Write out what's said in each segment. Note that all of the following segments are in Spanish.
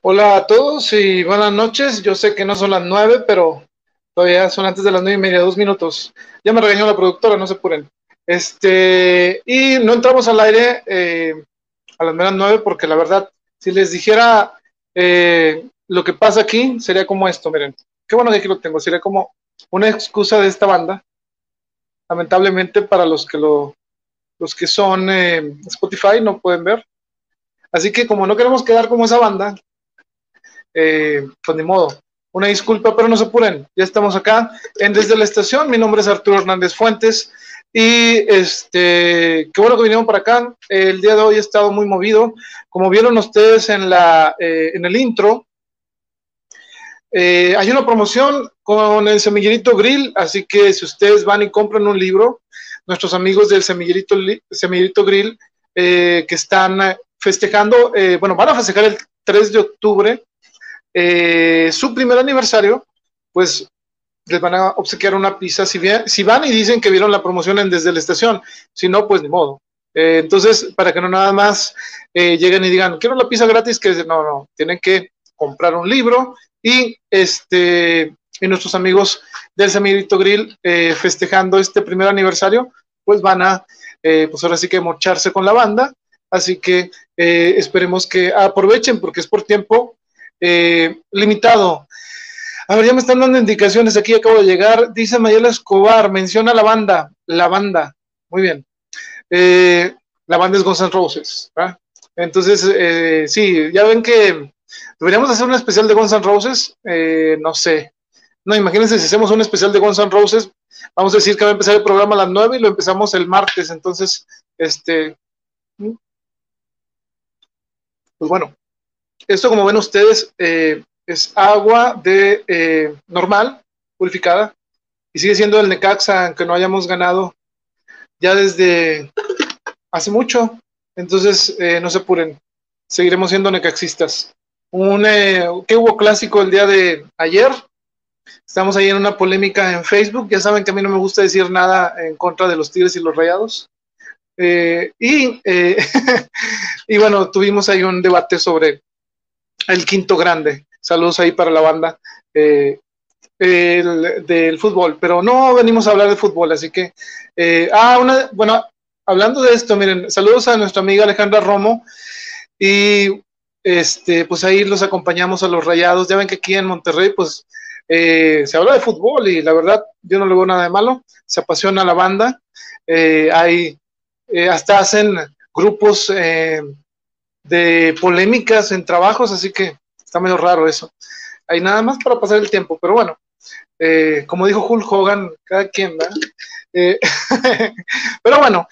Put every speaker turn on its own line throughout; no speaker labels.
Hola a todos y buenas noches. Yo sé que no son las nueve, pero todavía son antes de las nueve y media, dos minutos. Ya me regañó la productora, no se apuren. Este, y no entramos al aire eh, a las nueve porque la verdad, si les dijera eh, lo que pasa aquí, sería como esto, miren. Qué bueno que aquí lo tengo, sería como una excusa de esta banda. Lamentablemente para los que lo, los que son eh, Spotify no pueden ver. Así que como no queremos quedar como esa banda, eh, pues ni modo. Una disculpa, pero no se apuren. Ya estamos acá en Desde la Estación. Mi nombre es Arturo Hernández Fuentes. Y este, qué bueno que vinieron para acá. El día de hoy he estado muy movido. Como vieron ustedes en, la, eh, en el intro, eh, hay una promoción con el Semillerito Grill, así que si ustedes van y compran un libro, nuestros amigos del Semillerito, Semillerito Grill, que están festejando, bueno, van a festejar el 3 de octubre eh, su primer aniversario, pues les van a obsequiar una pizza si, si van y dicen que vieron la promoción desde la estación, si no, pues ni modo. Eh, entonces, para que no nada más eh, lleguen y digan, quiero la pizza gratis, que no, no, tienen que comprar un libro y este y nuestros amigos del Semirito Grill festejando este primer aniversario, pues van a, pues ahora sí que mocharse con la banda, así que esperemos que aprovechen porque es por tiempo eh, limitado. A ver, ya me están dando indicaciones aquí, acabo de llegar. Dice Mayela Escobar, menciona la banda, la banda. Muy bien. Eh, la banda es Guns N' Roses. Entonces, eh, sí, ya ven que deberíamos hacer un especial de Guns N' Roses. no sé. No, imagínense si hacemos un especial de Guns N' Roses. Vamos a decir que va a empezar el programa a las 9 y lo empezamos el martes. Entonces, este. Pues bueno, esto, como ven ustedes, eh, es agua de eh, normal, purificada, y sigue siendo el Necaxa, aunque no hayamos ganado ya desde hace mucho. Entonces, eh, no se apuren, seguiremos siendo necaxistas. Un, ¿Qué hubo clásico el día de ayer? Estamos ahí en una polémica en Facebook. Ya saben que a mí no me gusta decir nada en contra de los Tigres y los Rayados. y, y bueno, tuvimos ahí un debate sobre el quinto grande. Saludos ahí para la banda eh, del fútbol, pero no venimos a hablar de fútbol, así que, eh, ah, una, bueno, hablando de esto, miren, saludos a nuestra amiga Alejandra Romo y este, pues ahí los acompañamos a los rayados. Ya ven que aquí en Monterrey, pues eh, se habla de fútbol y la verdad, yo no le veo nada de malo, se apasiona la banda, hay, hasta hacen grupos de polémicas en trabajos, así que está medio raro eso. Hay nada más para pasar el tiempo, pero bueno, eh, como dijo Hulk Hogan, cada quien, ¿verdad? Eh, pero bueno,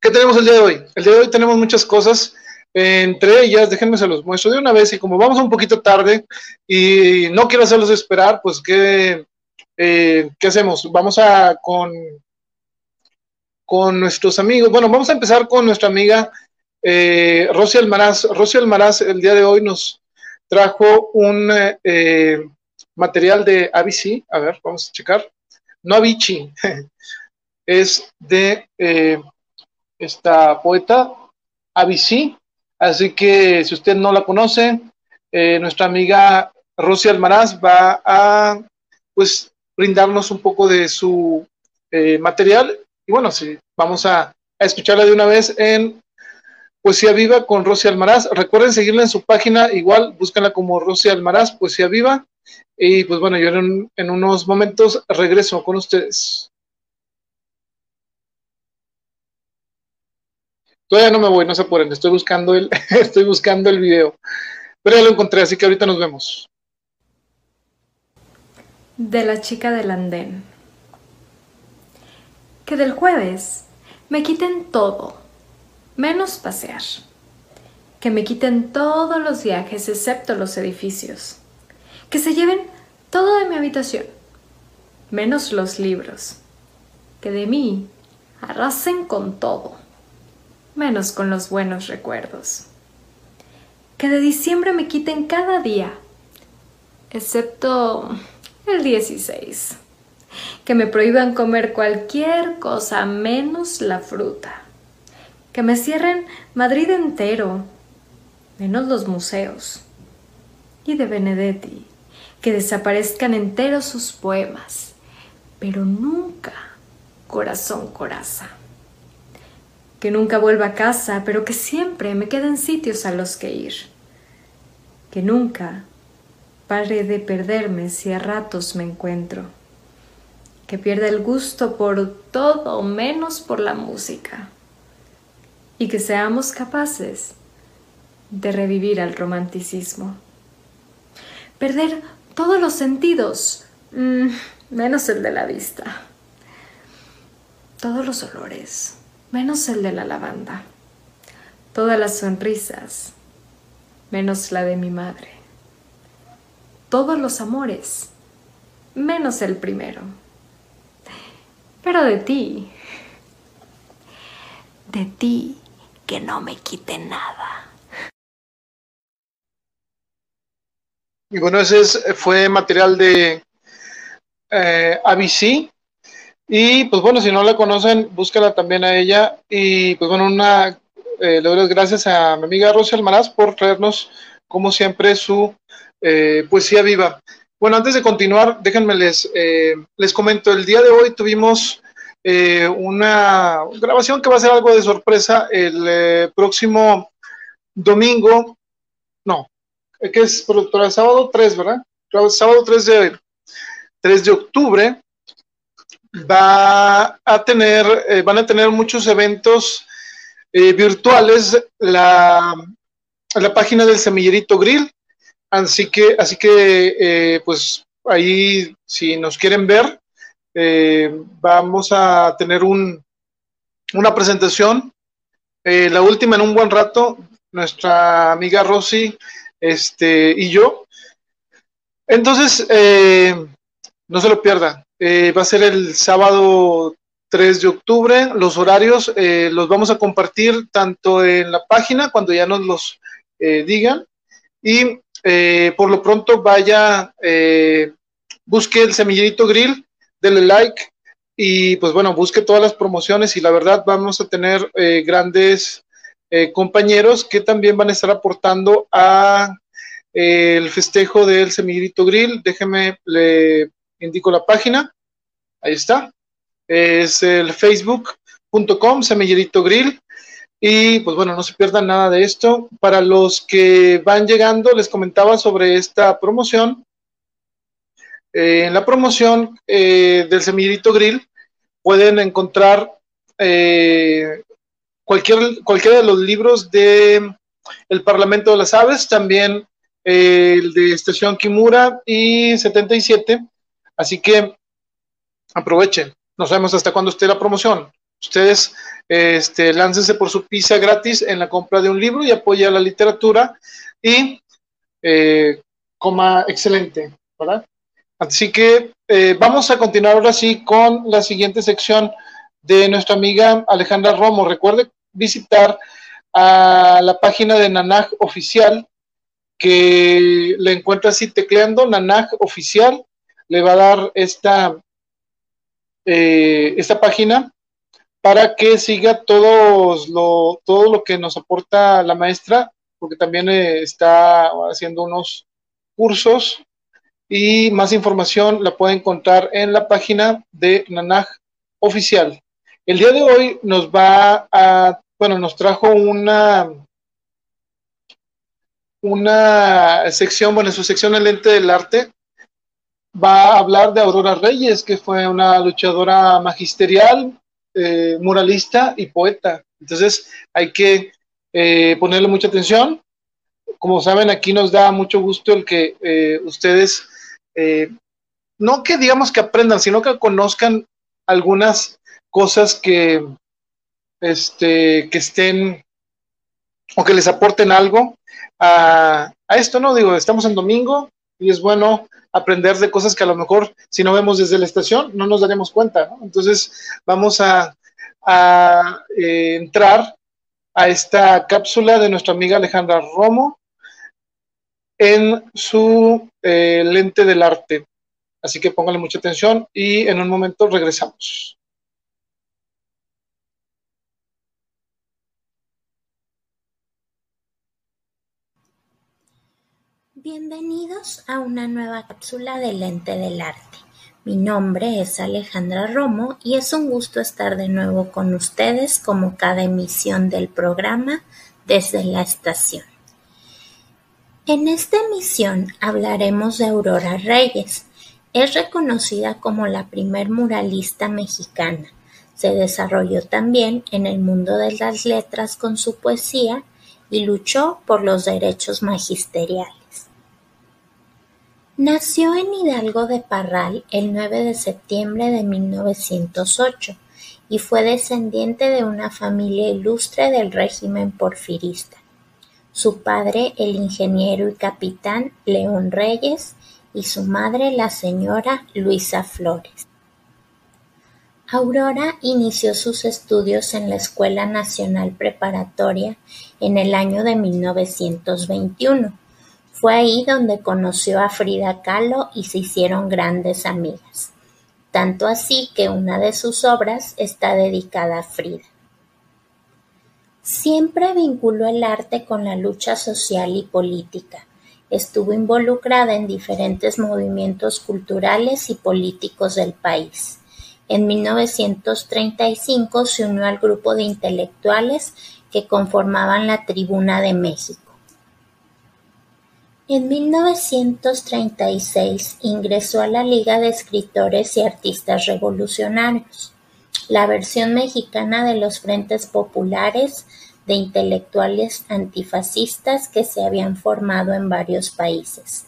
¿qué tenemos el día de hoy? El día de hoy tenemos muchas cosas, entre ellas, déjenme se los muestro de una vez, y como vamos un poquito tarde y no quiero hacerlos esperar, pues ¿qué, eh, ¿qué hacemos? Vamos a con, con nuestros amigos, bueno, vamos a empezar con nuestra amiga eh, Rosy Almaraz, Rosy Almaraz el día de hoy nos trajo un eh, material de ABC, a ver, vamos a checar, no Avicii, es de eh, esta poeta ABC, así que si usted no la conoce, eh, nuestra amiga Rosy Almaraz va a pues brindarnos un poco de su material. Y bueno, sí, vamos a, a escucharla de una vez en Poesía Viva con Rosy Almaraz. Recuerden seguirla en su página, igual, búscanla como Rosy Almaraz, Poesía Viva. Y pues bueno, yo en, en unos momentos regreso con ustedes. Todavía no me voy, no se apuren, estoy buscando el, estoy buscando el video. Pero ya lo encontré, así que ahorita nos vemos.
De la chica del andén. Que del jueves me quiten todo menos pasear. Que me quiten todos los viajes excepto los edificios. Que se lleven todo de mi habitación, menos los libros. Que de mí arrasen con todo, menos con los buenos recuerdos. Que de diciembre me quiten cada día, excepto el 16. Que me prohíban comer cualquier cosa menos la fruta que me cierren Madrid entero, menos los museos. Y de Benedetti, que desaparezcan enteros sus poemas, pero nunca corazón coraza. Que nunca vuelva a casa, pero que siempre me queden sitios a los que ir. Que nunca pare de perderme si a ratos me encuentro. Que pierda el gusto por todo menos por la música. Y que seamos capaces de revivir al romanticismo. Perder todos los sentidos, mm, menos el de la vista. Todos los olores, menos el de la lavanda. Todas las sonrisas, menos la de mi madre. Todos los amores, menos el primero. Pero de ti, de ti, que no me quite nada.
Y bueno, ese fue material de eh, ABC. Y pues bueno, si no la conocen, búscala también a ella. Y pues bueno, una, eh, le doy las gracias a mi amiga Rosy Almaraz por traernos, como siempre, su eh, poesía viva. Bueno, antes de continuar, déjenme les, eh, les comento, el día de hoy tuvimos una grabación que va a ser algo de sorpresa el próximo domingo, no, que es para el sábado 3, ¿verdad? sábado 3 de, 3 de octubre va a tener, eh, van a tener muchos eventos eh, virtuales la, la página del Semillerito Grill. Así que, así que eh, pues ahí, si nos quieren ver, vamos a tener un, una presentación, la última en un buen rato, nuestra amiga Rosy este, y yo. Entonces, eh, no se lo pierda. Eh, va a ser el sábado 3 de octubre. Los horarios eh, los vamos a compartir tanto en la página cuando ya nos los digan. Y por lo pronto vaya, busque el semillerito grill, denle like y pues bueno, busque todas las promociones y la verdad vamos a tener grandes eh, compañeros que también van a estar aportando a eh, el festejo del Semillito Grill. Déjeme, le indico la página. Ahí está. Es el facebook.com Semillerito Grill. Y pues bueno, no se pierdan nada de esto. Para los que van llegando, les comentaba sobre esta promoción. Eh, en la promoción del Semillerito Grill pueden encontrar cualquier, cualquiera de los libros de El Parlamento de las Aves, también eh, el de Estación Kimura y 77. Así que aprovechen. No sabemos hasta cuándo esté la promoción. Ustedes este, láncense por su pizza gratis en la compra de un libro y apoya la literatura y eh, coma excelente, ¿verdad? Así que eh, vamos a continuar ahora sí con la siguiente sección de nuestra amiga Alejandra Romo. Recuerde visitar a la página de Nanaj Oficial, que le encuentra así tecleando Nanaj Oficial, le va a dar esta, eh, esta página para que siga todos lo, todo lo que nos aporta la maestra, porque también eh, está haciendo unos cursos y más información la puede encontrar en la página de Nanaj Oficial. El día de hoy nos va a, bueno, nos trajo una, una sección, bueno, su sección El Lente del Arte, va a hablar de Aurora Reyes, que fue una luchadora magisterial, eh, muralista y poeta. Entonces hay que eh, ponerle mucha atención. Como saben, aquí nos da mucho gusto el que eh, ustedes, no que digamos que aprendan, sino que conozcan algunas cosas que, este, que estén o que les aporten algo a, esto, ¿no? Digo, estamos en domingo y es bueno aprender de cosas que a lo mejor si no vemos desde la estación no nos daremos cuenta, ¿no? Entonces vamos a, eh, entrar a esta cápsula de nuestra amiga Alejandra Romo en su eh, lente del arte. Así que pónganle mucha atención y en un momento regresamos.
Bienvenidos a una nueva cápsula de Lente del Arte. Mi nombre es Alejandra Romo y es un gusto estar de nuevo con ustedes como cada emisión del programa desde la estación. En esta emisión hablaremos de Aurora Reyes. Es reconocida como la primer muralista mexicana. Se desarrolló también en el mundo de las letras con su poesía y luchó por los derechos magisteriales. Nació en Hidalgo de Parral el 9 de septiembre de 1908 y fue descendiente de una familia ilustre del régimen porfirista. Su padre, el ingeniero y capitán León Reyes, y su madre, la señora Luisa Flores. Aurora inició sus estudios en la Escuela Nacional Preparatoria en el año de 1921 fue ahí donde conoció a Frida Kahlo y se hicieron grandes amigas, tanto así que una de sus obras está dedicada a Frida. Siempre vinculó el arte con la lucha social y política. Estuvo involucrada en diferentes movimientos culturales y políticos del país. En 1935 se unió al grupo de intelectuales que conformaban la Tribuna de México. En mil novecientos treinta y seis ingresó a la Liga de Escritores y Artistas Revolucionarios, la versión mexicana de los frentes populares de intelectuales antifascistas que se habían formado en varios países.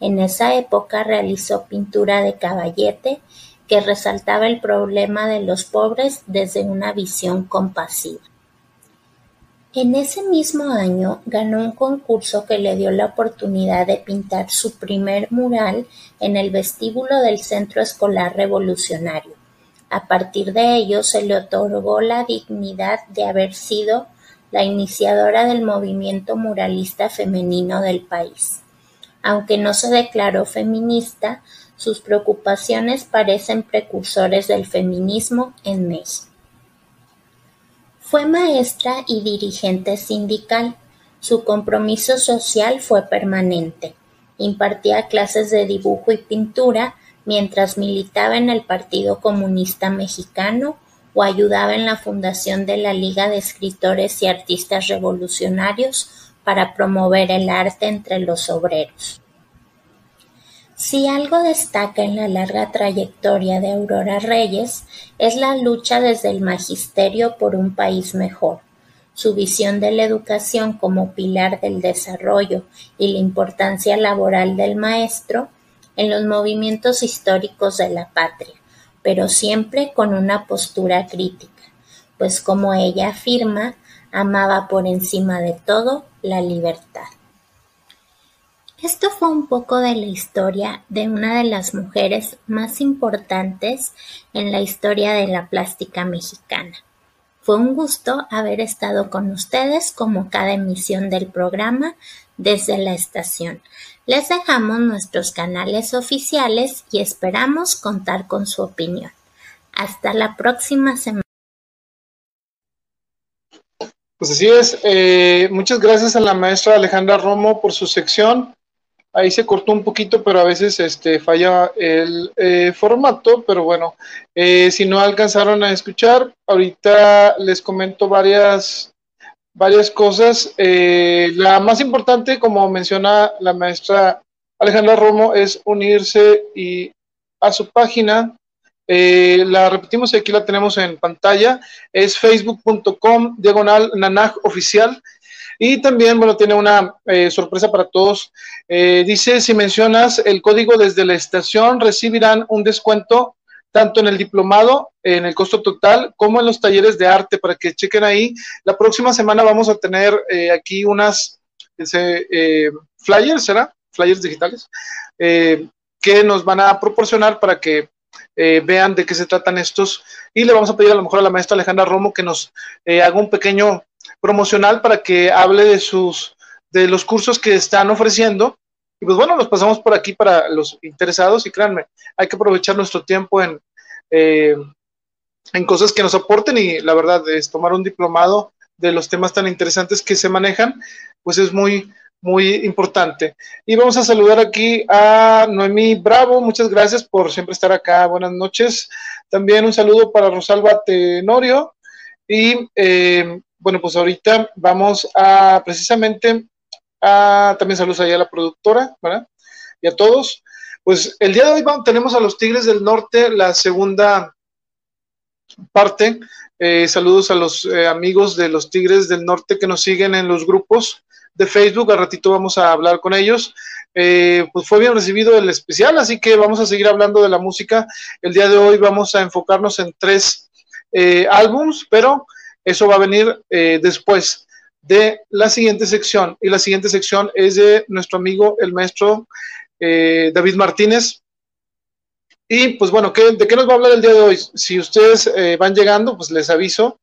En esa época realizó pintura de caballete que resaltaba el problema de los pobres desde una visión compasiva. En ese mismo año ganó un concurso que le dio la oportunidad de pintar su primer mural en el vestíbulo del Centro Escolar Revolucionario. A partir de ello se le otorgó la dignidad de haber sido la iniciadora del movimiento muralista femenino del país. Aunque no se declaró feminista, sus preocupaciones parecen precursores del feminismo en México. Fue maestra y dirigente sindical. Su compromiso social fue permanente. Impartía clases de dibujo y pintura mientras militaba en el Partido Comunista Mexicano o ayudaba en la fundación de la Liga de Escritores y Artistas Revolucionarios para promover el arte entre los obreros. Si algo destaca en la larga trayectoria de Aurora Reyes es la lucha desde el magisterio por un país mejor, su visión de la educación como pilar del desarrollo y la importancia laboral del maestro en los movimientos históricos de la patria, pero siempre con una postura crítica, pues como ella afirma, amaba por encima de todo la libertad. Esto fue un poco de la historia de una de las mujeres más importantes en la historia de la plástica mexicana. Fue un gusto haber estado con ustedes como cada emisión del programa desde la estación. Les dejamos nuestros canales oficiales y esperamos contar con su opinión. Hasta la próxima semana.
Pues así es. Eh, muchas gracias a la maestra Alejandra Romo por su sección. Ahí se cortó un poquito, pero a veces este, falla el eh, formato, pero bueno, eh, si no alcanzaron a escuchar, ahorita les comento varias, varias cosas. Eh, la más importante, como menciona la maestra Alejandra Romo, es unirse y a su página. la repetimos y aquí la tenemos en pantalla. Es facebook.com diagonal nanaj oficial. Y también, bueno, tiene una eh, sorpresa para todos. Eh, dice, si mencionas el código desde la estación, recibirán un descuento tanto en el diplomado, en el costo total, como en los talleres de arte, para que chequen ahí. La próxima semana vamos a tener eh, aquí unas flyers, ¿será? Flyers digitales, que nos van a proporcionar para que vean de qué se tratan estos. Y le vamos a pedir a lo mejor a la maestra Alejandra Romo que nos haga un pequeño promocional para que hable de sus de los cursos que están ofreciendo. Y pues bueno, nos pasamos por aquí para los interesados y créanme, hay que aprovechar nuestro tiempo en, eh, en cosas que nos aporten y la verdad es tomar un diplomado de los temas tan interesantes que se manejan, pues es muy, muy importante. Y vamos a saludar aquí a Noemí Bravo, muchas gracias por siempre estar acá, buenas noches. También un saludo para Rosalba Tenorio. Y eh, bueno, pues ahorita vamos a precisamente a, también saludos allá a la productora, ¿verdad? Y a todos. Pues el día de hoy tenemos a los Tigres del Norte, la segunda parte. Eh, saludos a los eh, amigos de los Tigres del Norte que nos siguen en los grupos de Facebook. Al ratito vamos a hablar con ellos. Eh, pues fue bien recibido el especial, así que vamos a seguir hablando de la música. El día de hoy vamos a enfocarnos en tres álbums, pero eso va a venir después de la siguiente sección. Y la siguiente sección es de nuestro amigo, el maestro David Martínez. Y pues bueno, ¿de qué nos va a hablar el día de hoy? Si ustedes eh, van llegando, pues les aviso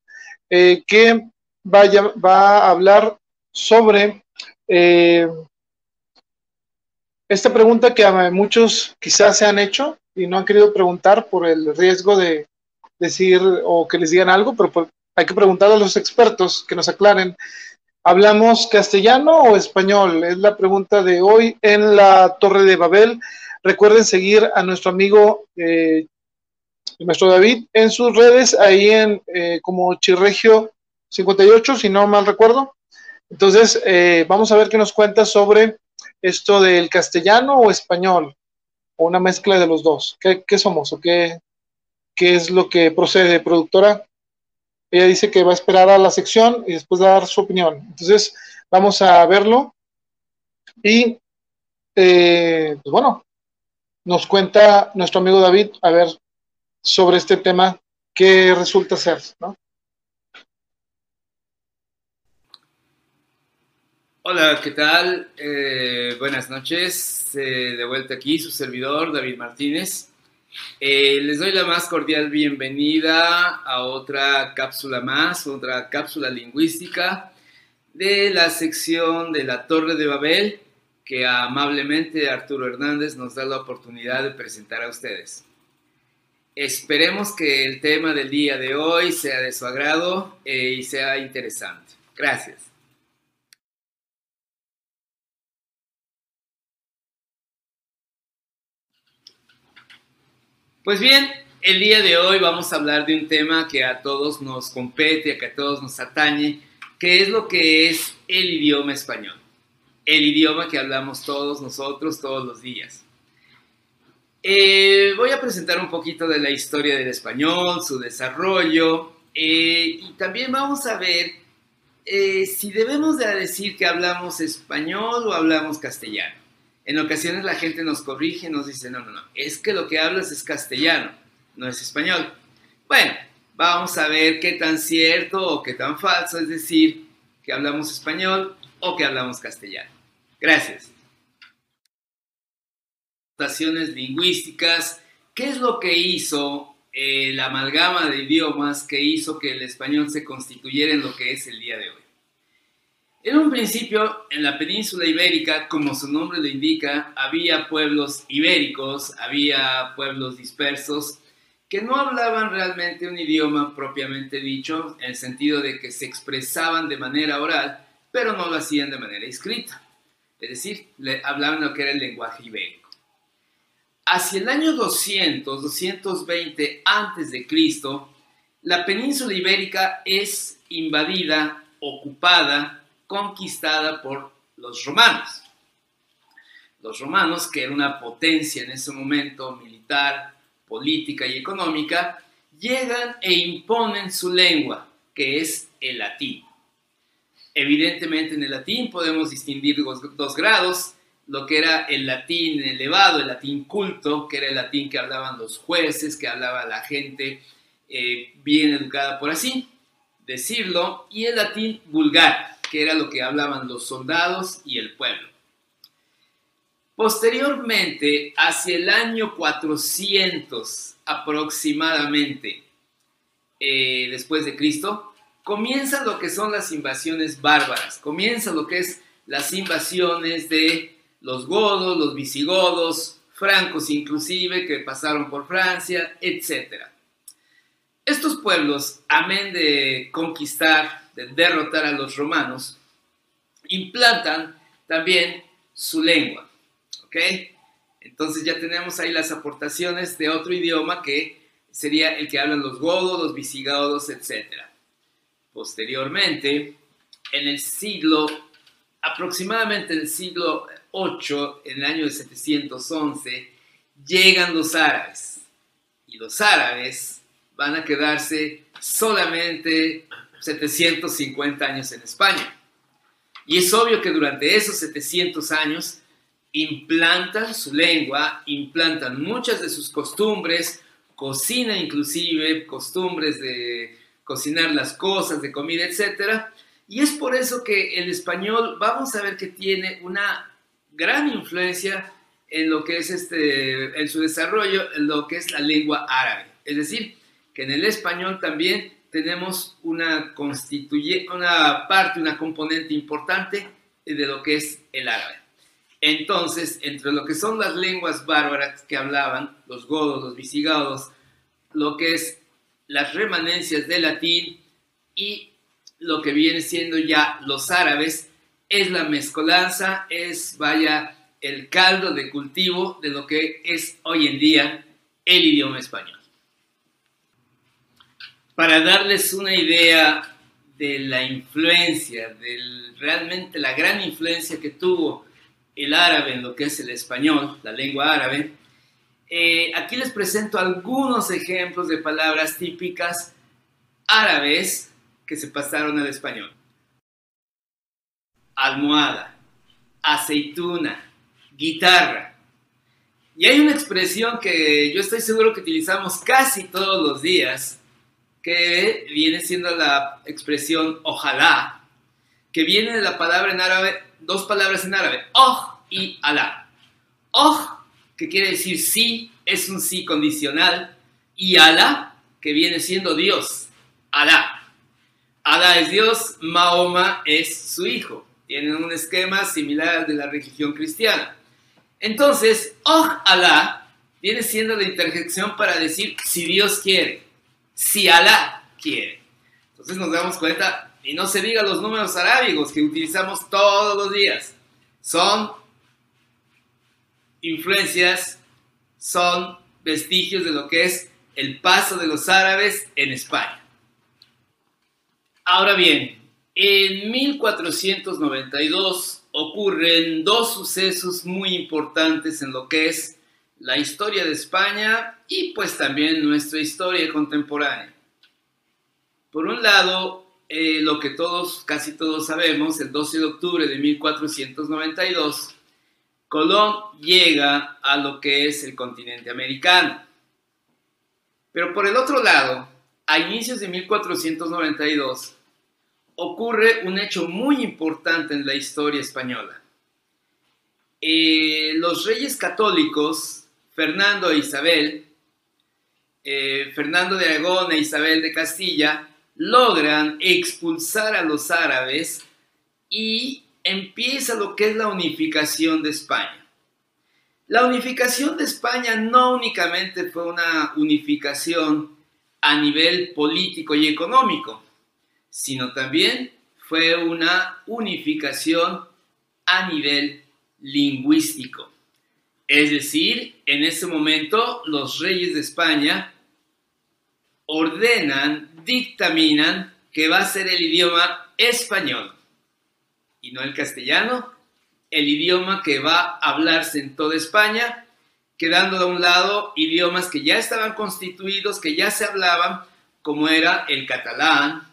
eh, que vaya, va a hablar sobre eh, esta pregunta que muchos quizás se han hecho y no han querido preguntar por el riesgo de decir o que les digan algo, pero pues, hay que preguntar a los expertos que nos aclaren. ¿Hablamos castellano o español? Es la pregunta de hoy en la Torre de Babel. Recuerden seguir a nuestro amigo, eh, nuestro David, en sus redes, ahí en eh, como Chirregio58, si no mal recuerdo. Entonces, eh, vamos a ver qué nos cuenta sobre esto del castellano o español, o una mezcla de los dos. ¿Qué, somos o qué, qué es lo que procede, productora? Ella dice que va a esperar a la sección y después dar su opinión. Entonces, vamos a verlo. Y, pues bueno, nos cuenta nuestro amigo David, a ver, sobre este tema, qué resulta ser, ¿no?
Hola, ¿qué tal? Eh, buenas noches. Eh, de vuelta aquí, su servidor, David Martínez. Eh, les doy la más cordial bienvenida a otra cápsula más, otra cápsula lingüística de la sección de la Torre de Babel que amablemente Arturo Hernández nos da la oportunidad de presentar a ustedes. Esperemos que el tema del día de hoy sea de su agrado eh, y sea interesante. Gracias. Pues bien, el día de hoy vamos a hablar de un tema que a todos nos compete, que a todos nos atañe, que es lo que es el idioma español el idioma que hablamos todos nosotros todos los días. Eh, voy a presentar un poquito de la historia del español, su desarrollo, eh, y también vamos a ver eh, si debemos de decir que hablamos español o hablamos castellano. En ocasiones la gente nos corrige, nos dice, no, no, no, es que lo que hablas es castellano, no es español. Bueno, vamos a ver qué tan cierto o qué tan falso es decir que hablamos español o que hablamos castellano. Gracias. Notaciones lingüísticas. ¿Qué es lo que hizo eh, la amalgama de idiomas que hizo que el español se constituyera en lo que es el día de hoy? En un principio, en la península ibérica, como su nombre lo indica, había pueblos ibéricos, había pueblos dispersos que no hablaban realmente un idioma propiamente dicho, en el sentido de que se expresaban de manera oral, pero no lo hacían de manera escrita es decir, le hablaban lo que era el lenguaje ibérico. Hacia el año 200, 220 antes de Cristo, la península ibérica es invadida, ocupada, conquistada por los romanos. Los romanos, que era una potencia en ese momento militar, política y económica, llegan e imponen su lengua, que es el latín. Evidentemente en el latín podemos distinguir dos, grados, lo que era el latín elevado, el latín culto, que era el latín que hablaban los jueces, que hablaba la gente eh, bien educada por así decirlo, y el latín vulgar, que era lo que hablaban los soldados y el pueblo. Posteriormente, hacia el año 400 aproximadamente eh, después de Cristo, comienza lo que son las invasiones bárbaras, comienza lo que es las invasiones de los godos, los visigodos, francos inclusive, que pasaron por Francia, etc. Estos pueblos, amén de conquistar, de derrotar a los romanos, implantan también su lengua. ¿Ok? Entonces ya tenemos ahí las aportaciones de otro idioma que sería el que hablan los godos, los visigodos, etc. Posteriormente, en el siglo, aproximadamente en el siglo 8, en el año de 711, llegan los árabes. Y los árabes van a quedarse solamente 750 años en España. Y es obvio que durante esos 700 años implantan su lengua, implantan muchas de sus costumbres, cocina inclusive, costumbres de cocinar las cosas, de comida, etc. Y es por eso que el español, vamos a ver que tiene una gran influencia en lo que es este, en su desarrollo, en lo que es la lengua árabe. Es decir, que en el español también tenemos una, constituye, una parte, una componente importante de lo que es el árabe. Entonces, entre lo que son las lenguas bárbaras que hablaban, los godos, los visigodos, lo que es las remanencias del latín y lo que viene siendo ya los árabes, es la mezcolanza, es, vaya, el caldo de cultivo de lo que es hoy en día el idioma español. Para darles una idea de la influencia, de realmente la gran influencia que tuvo el árabe en lo que es el español, la lengua árabe, eh, aquí les presento algunos ejemplos de palabras típicas árabes que se pasaron al español. Almohada, aceituna, guitarra. Y hay una expresión que yo estoy seguro que utilizamos casi todos los días, que viene siendo la expresión ojalá, que viene de la palabra en árabe, dos palabras en árabe, oh y alá. Oh, que quiere decir sí, es un sí condicional, y alá, que viene siendo Dios, alá. Alá es Dios, Mahoma es su hijo. Tienen un esquema similar al de la religión cristiana. Entonces, Oh Alá viene siendo la interjección para decir si Dios quiere, si Alá quiere. Entonces nos damos cuenta, y no se diga los números arábigos que utilizamos todos los días, son influencias, son vestigios de lo que es el paso de los árabes en España. Ahora bien, en 1492 ocurren dos sucesos muy importantes en lo que es la historia de España y pues también nuestra historia contemporánea. Por un lado, eh, lo que todos, casi todos sabemos, el 12 de octubre de 1492, Colón llega a lo que es el continente americano. Pero por el otro lado, a inicios de 1492, ocurre un hecho muy importante en la historia española. Eh, los reyes católicos, Fernando e Isabel, eh, Fernando de Aragón e Isabel de Castilla, logran expulsar a los árabes y empieza lo que es la unificación de España. La unificación de España no únicamente fue una unificación a nivel político y económico, sino también fue una unificación a nivel lingüístico. Es decir, en ese momento los reyes de España ordenan, dictaminan que va a ser el idioma español y no el castellano, el idioma que va a hablarse en toda España, quedando de un lado idiomas que ya estaban constituidos, que ya se hablaban, como era el catalán,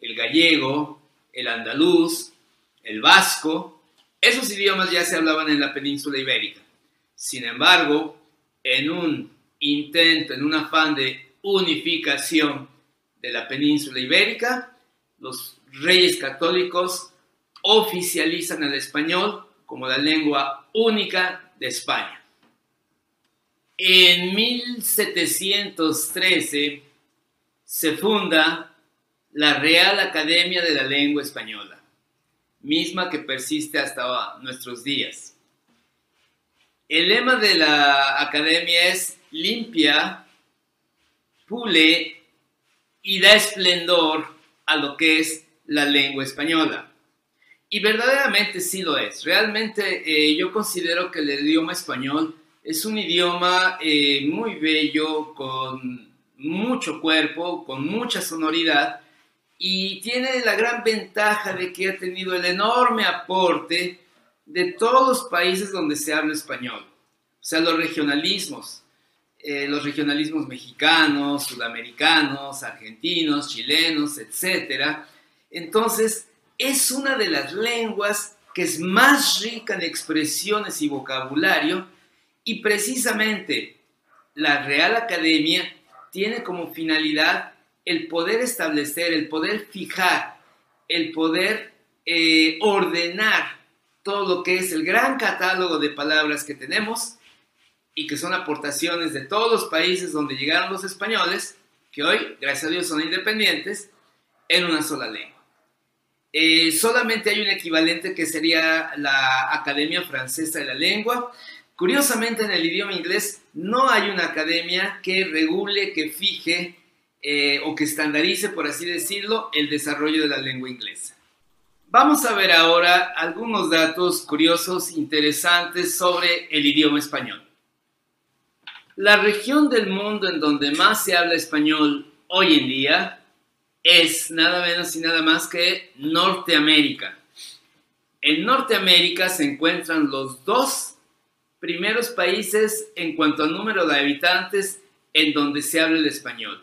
el gallego, el andaluz, el vasco, esos idiomas ya se hablaban en la península ibérica. Sin embargo, en un intento, en un afán de unificación de la península ibérica, los reyes católicos oficializan el español como la lengua única de España. En 1713 se funda la Real Academia de la Lengua Española, misma que persiste hasta nuestros días. El lema de la academia es limpia, pule y da esplendor a lo que es la lengua española. Y verdaderamente sí lo es. Realmente eh, yo considero que el idioma español es un idioma eh, muy bello, con mucho cuerpo, con mucha sonoridad y tiene la gran ventaja de que ha tenido el enorme aporte de todos los países donde se habla español. O sea, los regionalismos, eh, los regionalismos mexicanos, sudamericanos, argentinos, chilenos, etc. Entonces, es una de las lenguas que es más rica en expresiones y vocabulario y precisamente la Real Academia tiene como finalidad el poder establecer, el poder fijar, el poder eh, ordenar todo lo que es el gran catálogo de palabras que tenemos y que son aportaciones de todos los países donde llegaron los españoles, que hoy, gracias a Dios, son independientes, en una sola lengua. Eh, solamente hay un equivalente que sería la Academia Francesa de la Lengua, Curiosamente, en el idioma inglés no hay una academia que regule, que fije eh, o que estandarice, por así decirlo, el desarrollo de la lengua inglesa. Vamos a ver ahora algunos datos curiosos, interesantes sobre el idioma español. La región del mundo en donde más se habla español hoy en día es nada menos y nada más que Norteamérica. En Norteamérica se encuentran los dos primeros países en cuanto al número de habitantes en donde se habla el español.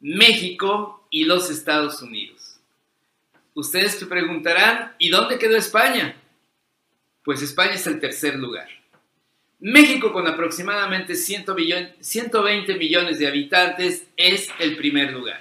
México y los Estados Unidos. Ustedes se preguntarán, ¿y dónde quedó España? Pues España es el tercer lugar. México con aproximadamente 120 millones de habitantes es el primer lugar.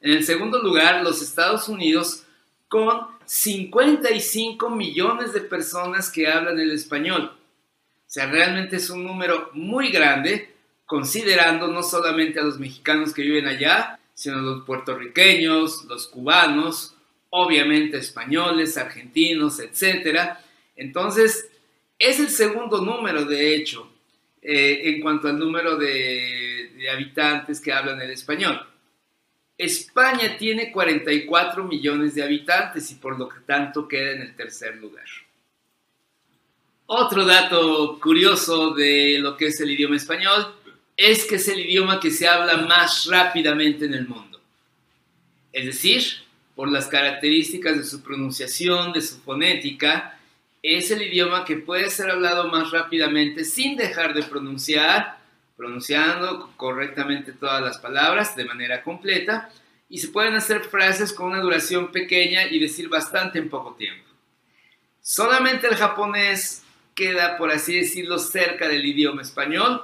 En el segundo lugar, los Estados Unidos con 55 millones de personas que hablan el español. O sea, realmente es un número muy grande, considerando no solamente a los mexicanos que viven allá, sino a los puertorriqueños, los cubanos, obviamente españoles, argentinos, etc. Entonces, es el segundo número, de hecho, eh, en cuanto al número de, habitantes que hablan el español. España tiene 44 millones de habitantes y por lo tanto queda en el tercer lugar. Otro dato curioso de lo que es el idioma español es que es el idioma que se habla más rápidamente en el mundo. Es decir, por las características de su pronunciación, de su fonética, es el idioma que puede ser hablado más rápidamente sin dejar de pronunciar, pronunciando correctamente todas las palabras de manera completa, y se pueden hacer frases con una duración pequeña y decir bastante en poco tiempo. Solamente el japonés queda, por así decirlo, cerca del idioma español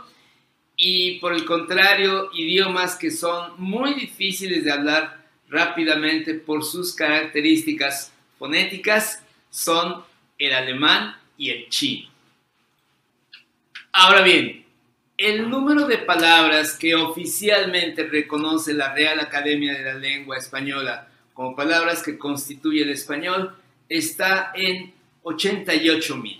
y por el contrario, idiomas que son muy difíciles de hablar rápidamente por sus características fonéticas son el alemán y el chino. Ahora bien, el número de palabras que oficialmente reconoce la Real Academia de la Lengua Española como palabras que constituye el español está en 88 mil.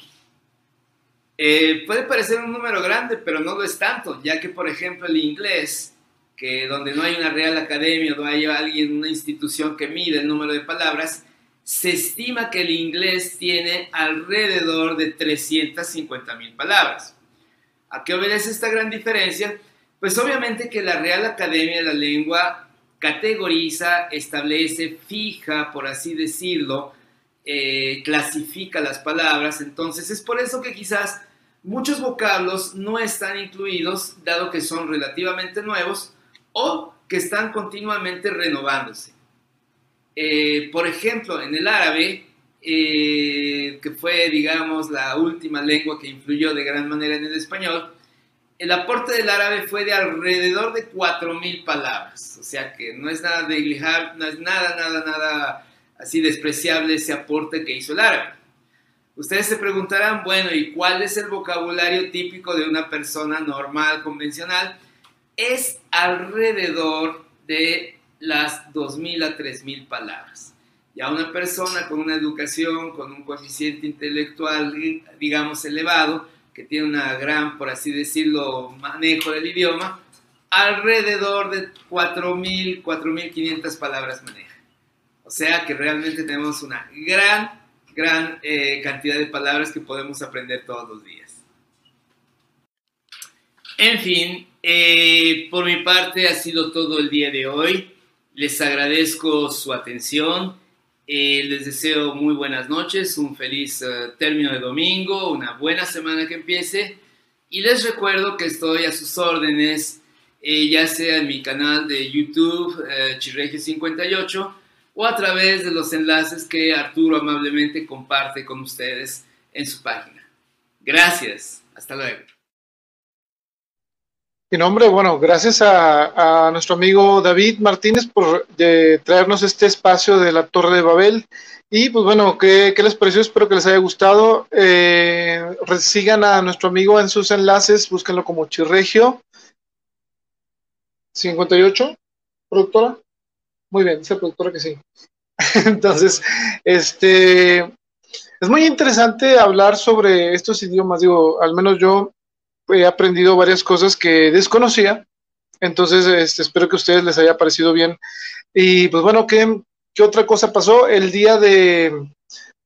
Eh, puede parecer un número grande, pero no lo es tanto, ya que, por ejemplo, el inglés, que donde no hay una real academia, no hay alguien, una institución que mide el número de palabras, se estima que el inglés tiene alrededor de 350 mil palabras. ¿A qué obedece esta gran diferencia? Pues obviamente que la Real Academia de la Lengua categoriza, establece, fija, por así decirlo, eh, clasifica las palabras. Entonces es por eso que quizás muchos vocablos no están incluidos, dado que son relativamente nuevos o que están continuamente renovándose. Eh, por ejemplo, en el árabe, eh, que fue, digamos, la última lengua que influyó de gran manera en el español, el aporte del árabe fue de alrededor de 4.000 palabras. O sea que no es nada de no es nada, nada, nada así despreciable ese aporte que hizo el árabe. Ustedes se preguntarán, bueno, ¿y cuál es el vocabulario típico de una persona normal, convencional? Es alrededor de las 2.000 a 3.000 palabras. Ya una persona con una educación, con un coeficiente intelectual, digamos, elevado, que tiene una gran, por así decirlo, manejo del idioma, alrededor de 4.000, 4.500 palabras maneja. O sea que realmente tenemos una gran, gran eh, cantidad de palabras que podemos aprender todos los días. En fin, eh, por mi parte ha sido todo el día de hoy. Les agradezco su atención. Eh, les deseo muy buenas noches, un feliz término de domingo, una buena semana que empiece. Y les recuerdo que estoy a sus órdenes, ya sea en mi canal de YouTube, Chirregio58, o a través de los enlaces que Arturo amablemente comparte con ustedes en su página. Gracias, hasta luego.
Mi nombre, bueno, gracias a, nuestro amigo David Martínez por traernos este espacio de la Torre de Babel. Y pues bueno, ¿qué, les pareció? Espero que les haya gustado. Eh, sigan a nuestro amigo en sus enlaces, búsquenlo como Chirregio 58, productora. Muy bien, dice productora que sí. Entonces, este, es muy interesante hablar sobre estos idiomas. Digo, al menos yo he aprendido varias cosas que desconocía. Entonces, este, espero que a ustedes les haya parecido bien. Y pues bueno, ¿qué, qué otra cosa pasó? El día de,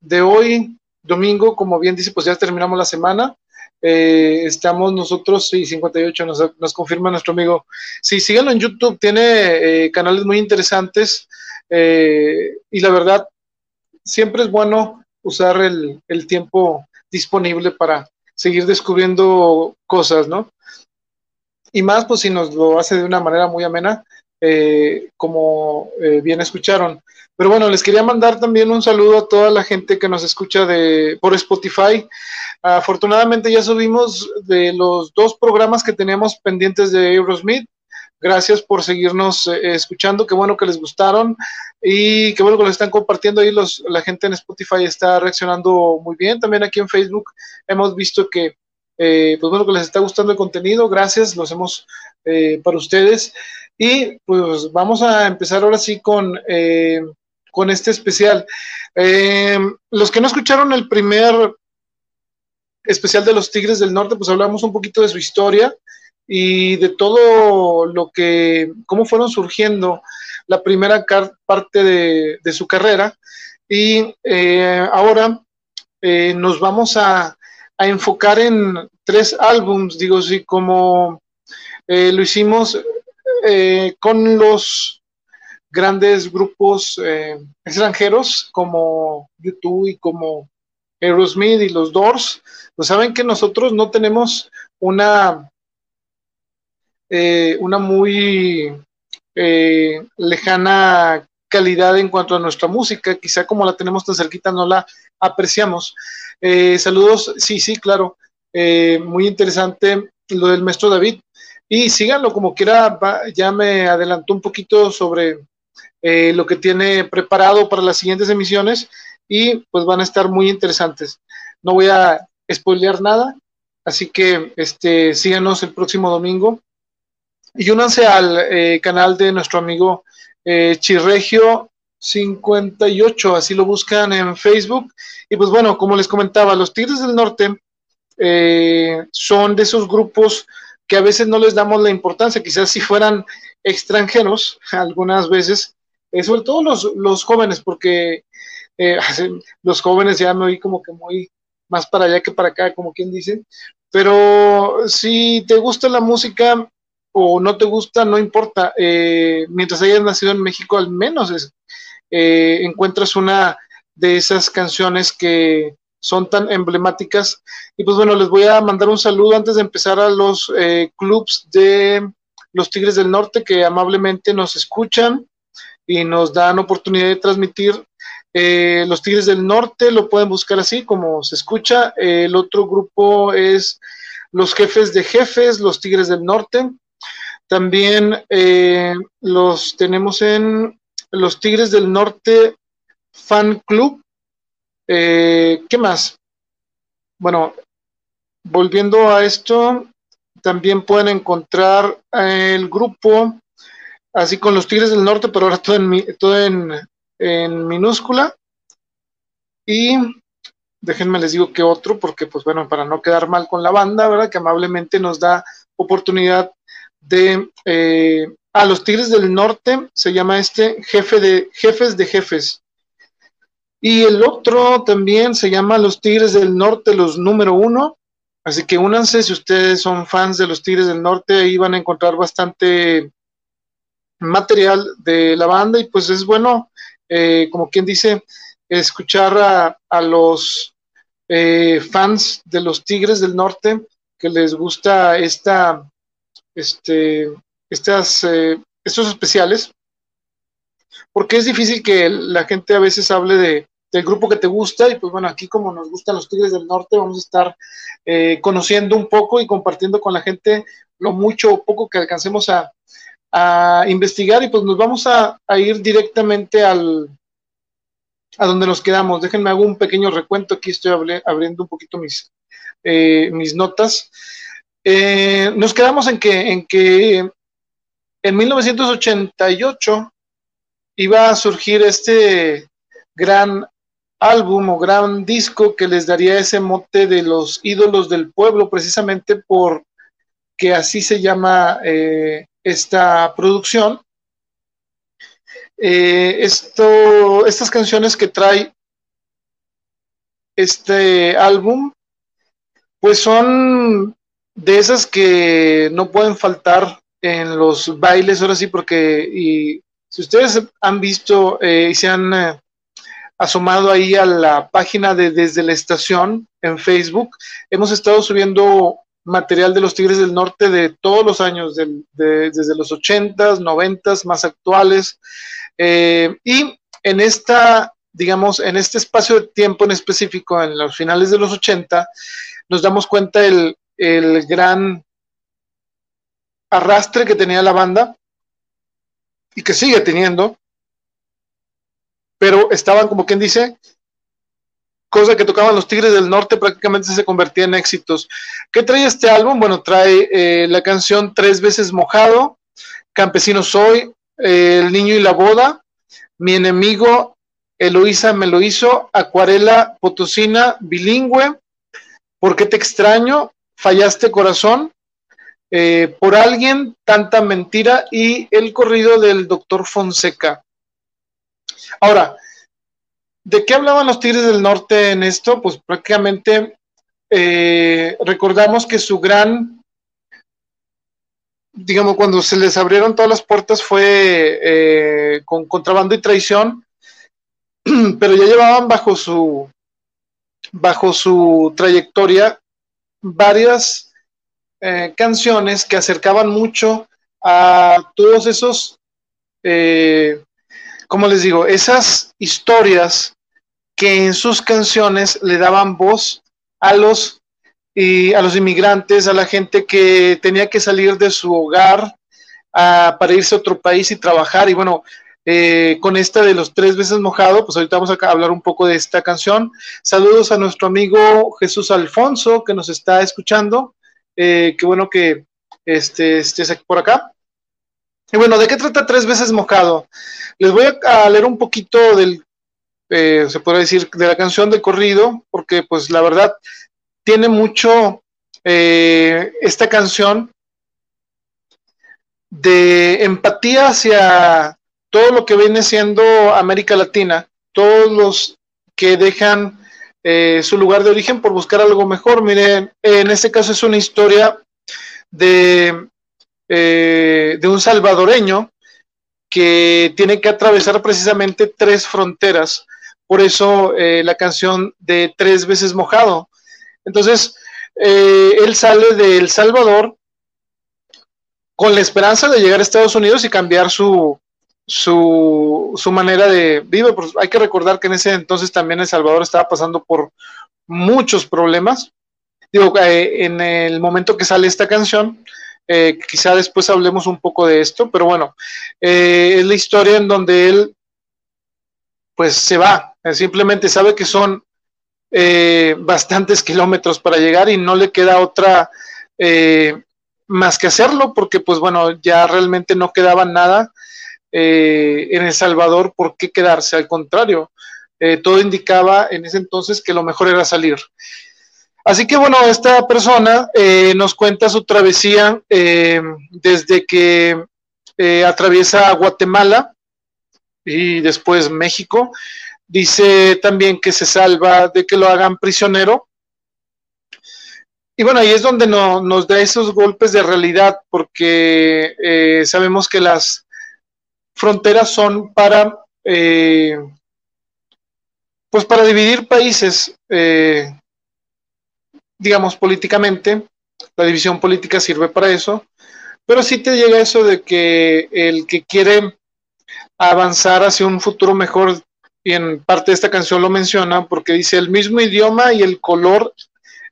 de hoy, domingo, como bien dice, pues ya terminamos la semana. Eh, estamos nosotros, sí, 58, nos, nos, confirma nuestro amigo. Sí, síganlo en YouTube, tiene eh, canales muy interesantes eh, y la verdad, siempre es bueno usar el, el, tiempo disponible para seguir descubriendo cosas, ¿no? Y más, pues si nos lo hace de una manera muy amena, como bien escucharon. Pero bueno, les quería mandar también un saludo a toda la gente que nos escucha de, por Spotify. Afortunadamente ya subimos de los dos programas que teníamos pendientes de Eurosmith. Gracias por seguirnos eh, escuchando, qué bueno que les gustaron y qué bueno que lo están compartiendo ahí. Los, la gente en Spotify está reaccionando muy bien. También aquí en Facebook hemos visto que, eh, pues bueno, que les está gustando el contenido. Gracias, lo hacemos eh, para ustedes. Y pues vamos a empezar ahora sí con con este especial. Eh, los que no escucharon el primer especial de los Tigres del Norte, pues hablamos un poquito de su historia y de todo lo que, cómo fueron surgiendo la primera parte de, su carrera. Y eh, ahora eh, nos vamos a, enfocar en tres álbums, digo, así como lo hicimos con los grandes grupos eh, extranjeros como YouTube y como Aerosmith y los Doors, pues saben que nosotros no tenemos una, eh, una muy eh, lejana calidad en cuanto a nuestra música, quizá como la tenemos tan cerquita no la apreciamos. saludos, sí, sí, claro, muy interesante lo del maestro David. Y síganlo como quiera, ya me adelantó un poquito sobre eh, lo que tiene preparado para las siguientes emisiones y pues van a estar muy interesantes. No voy a spoilear nada, así que este, síganos el próximo domingo y únanse al eh, canal de nuestro amigo eh, Chirregio 58, así lo buscan en Facebook. Y pues bueno, como les comentaba, los Tigres del Norte son de esos grupos que a veces no les damos la importancia, quizás si fueran extranjeros, algunas veces eh, sobre todo los, jóvenes, porque eh, los jóvenes ya me oí como que muy más para allá que para acá, como quien dice, pero si te gusta la música o no te gusta, no importa, eh, mientras hayas nacido en México, al menos encuentras una de esas canciones que son tan emblemáticas. Y pues bueno, les voy a mandar un saludo antes de empezar a los clubs de los Tigres del Norte que amablemente nos escuchan y nos dan oportunidad de transmitir. Eh, los Tigres del Norte lo pueden buscar así como se escucha. el otro grupo es los jefes de jefes, los Tigres del Norte. También eh, los tenemos en los Tigres del Norte Fan Club. Eh, ¿Qué más? Bueno, volviendo a esto, también pueden encontrar el grupo así con los Tigres del Norte, pero ahora todo en, todo en, minúscula. Y déjenme les digo que otro, porque pues bueno, para no quedar mal con la banda, ¿verdad? Que amablemente nos da oportunidad de... Eh, a los Tigres del Norte se llama este jefe de jefes de jefes. Y el otro también se llama Los Tigres del Norte, los número uno. Así que únanse si ustedes son fans de los Tigres del Norte, ahí van a encontrar bastante material de la banda y pues es bueno, eh, como quien dice, escuchar a, los eh, fans de los Tigres del Norte que les gusta esta, este, estas, eh, estos especiales, porque es difícil que la gente a veces hable de, del grupo que te gusta y pues bueno, aquí como nos gustan los Tigres del Norte, vamos a estar conociendo un poco y compartiendo con la gente lo mucho o poco que alcancemos a, a investigar y pues nos vamos a, ir directamente al a donde nos quedamos. Déjenme hago un pequeño recuento. Aquí estoy abriendo un poquito mis, eh, mis notas. Eh, nos quedamos en que, en que en 1988 iba a surgir este gran álbum o gran disco que les daría ese mote de los ídolos del pueblo, precisamente por que así se llama eh, esta producción. Eh, esto, estas canciones que trae este álbum, pues son de esas que no pueden faltar en los bailes, ahora sí, porque y, si ustedes han visto eh, y se han eh, asomado ahí a la página de Desde la Estación en Facebook, hemos estado subiendo material de los Tigres del Norte de todos los años, desde los 80s, 90 más actuales. Eh, y en esta, digamos, en este espacio de tiempo en específico, en los finales de los 80, nos damos cuenta el, el gran arrastre que tenía la banda y que sigue teniendo, pero estaban, como quien dice, cosa que tocaban los Tigres del Norte prácticamente se convertía en éxitos. ¿Qué trae este álbum? Bueno, trae eh, la canción Tres veces mojado, Campesino soy, El niño y la boda, Mi enemigo, Eloísa me lo hizo, Acuarela Potosina, Bilingüe, ¿Por qué te extraño? Fallaste corazón, eh, Por alguien, tanta mentira y el corrido del doctor Fonseca. Ahora, ¿De qué hablaban los Tigres del Norte en esto? Pues prácticamente eh, recordamos que su gran, digamos, cuando se les abrieron todas las puertas fue eh, con contrabando y traición, pero ya llevaban bajo su, bajo su trayectoria varias eh, canciones que acercaban mucho a todos esos, como les digo, esas historias que en sus canciones le daban voz a los, y a los inmigrantes, a la gente que tenía que salir de su hogar para irse a otro país y trabajar. Y bueno, eh, con esta de los tres veces mojado, pues ahorita vamos a hablar un poco de esta canción. Saludos a nuestro amigo Jesús Alfonso que nos está escuchando. Eh, qué bueno que este, estés por acá. Y bueno, ¿de qué trata tres veces mojado? Les voy a leer un poquito del eh, se puede decir, de la canción de corrido, porque pues la verdad tiene mucho esta canción de empatía hacia todo lo que viene siendo América Latina, todos los que dejan eh, su lugar de origen por buscar algo mejor. Miren, en este caso es una historia de, de un salvadoreño que tiene que atravesar precisamente tres fronteras por eso eh, la canción de Tres veces mojado. Entonces, eh, él sale de El Salvador con la esperanza de llegar a Estados Unidos y cambiar su, su, su manera de vivir. Pues hay que recordar que en ese entonces también El Salvador estaba pasando por muchos problemas. Digo, eh, en el momento que sale esta canción, quizá después hablemos un poco de esto, pero bueno, es la historia en donde él pues se va, simplemente sabe que son eh, bastantes kilómetros para llegar y no le queda otra eh, más que hacerlo porque pues bueno, ya realmente no quedaba nada eh, en El Salvador por qué quedarse, al contrario, todo indicaba en ese entonces que lo mejor era salir. Así que bueno, esta persona nos cuenta su travesía desde que atraviesa Guatemala, y después México, dice también que se salva de que lo hagan prisionero. Y bueno, ahí es donde no, nos da esos golpes de realidad, porque eh, sabemos que las fronteras son para, eh, pues para dividir países, eh, digamos, políticamente. La división política sirve para eso. Pero sí te llega eso de que el que quiere avanzar hacia un futuro mejor, y en parte de esta canción lo menciona, porque dice el mismo idioma y el color,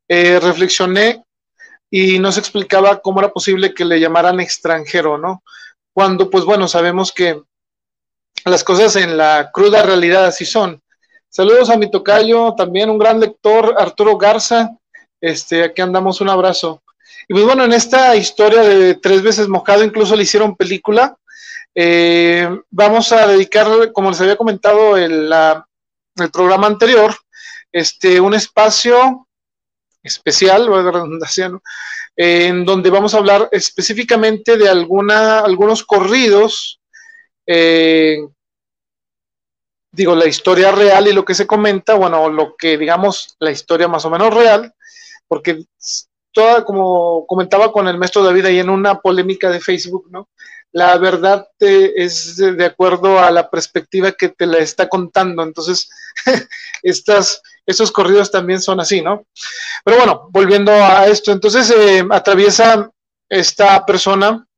eh, reflexioné y no se explicaba cómo era posible que le llamaran extranjero, ¿no? Cuando, pues bueno, sabemos que las cosas en la cruda realidad así son. Saludos a mi tocayo, también un gran lector, Arturo Garza. Este, aquí andamos, un abrazo. Y pues bueno, en esta historia de tres veces mojado, incluso le hicieron película. Eh, vamos a dedicar, como les había comentado en el programa anterior, este, un espacio especial, en donde vamos a hablar específicamente de alguna, algunos corridos, eh, digo, la historia real y lo que se comenta, bueno, lo que digamos, la historia más o menos real, porque toda, como comentaba con el maestro David ahí en una polémica de Facebook, ¿no? La verdad es de acuerdo a la perspectiva que te la está contando. Entonces, estas, estos corridos también son así, ¿no? Pero bueno, volviendo a esto, entonces eh, atraviesa esta persona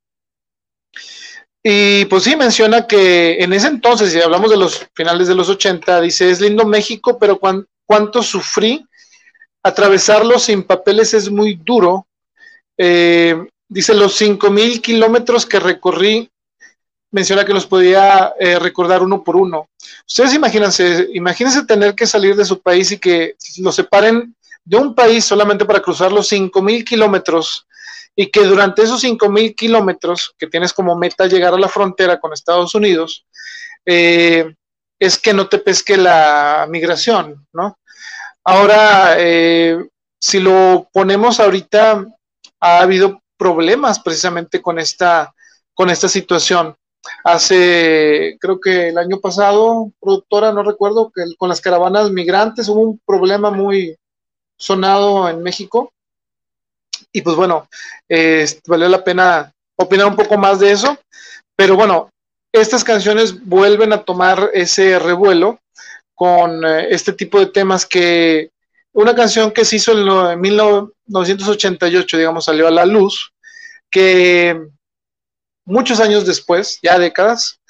y pues sí, menciona que en ese entonces, si hablamos de los finales de los 80, dice, es lindo México, pero cuánto sufrí atravesarlo sin papeles es muy duro. Eh, dice, los 5.000 kilómetros que recorrí, menciona que los podía eh, recordar uno por uno. Ustedes imagínense, imagínense tener que salir de su país y que lo separen de un país solamente para cruzar los 5.000 kilómetros y que durante esos 5.000 kilómetros que tienes como meta llegar a la frontera con Estados Unidos, eh, es que no te pesque la migración, ¿no? Ahora, eh, si lo ponemos ahorita, ha habido problemas precisamente con esta, con esta situación. Hace, creo que el año pasado, productora, no recuerdo, que con las caravanas migrantes hubo un problema muy sonado en México. Y pues bueno, valió la pena opinar un poco más de eso. Pero bueno, estas canciones vuelven a tomar ese revuelo con eh, este tipo de temas que una canción que se hizo en, 1988, digamos, salió a la luz, que muchos años después, ya décadas,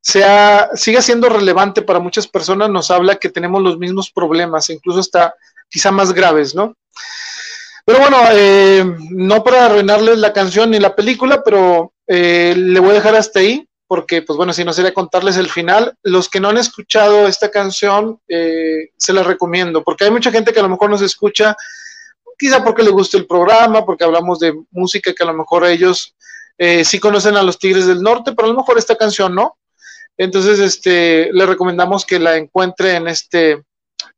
sea, sigue siendo relevante para muchas personas, nos habla que tenemos los mismos problemas, incluso hasta quizá más graves, ¿no? Pero bueno, eh, no para arruinarles la canción ni la película, pero eh, le voy a dejar hasta ahí porque pues bueno, si no sería contarles el final. Los que no han escuchado esta canción, eh, se la recomiendo, porque hay mucha gente que a lo mejor nos escucha, quizá porque le gusta el programa, porque hablamos de música que a lo mejor ellos eh, sí conocen a los Tigres del Norte, pero a lo mejor esta canción no. Entonces, este, le recomendamos que la encuentre en este,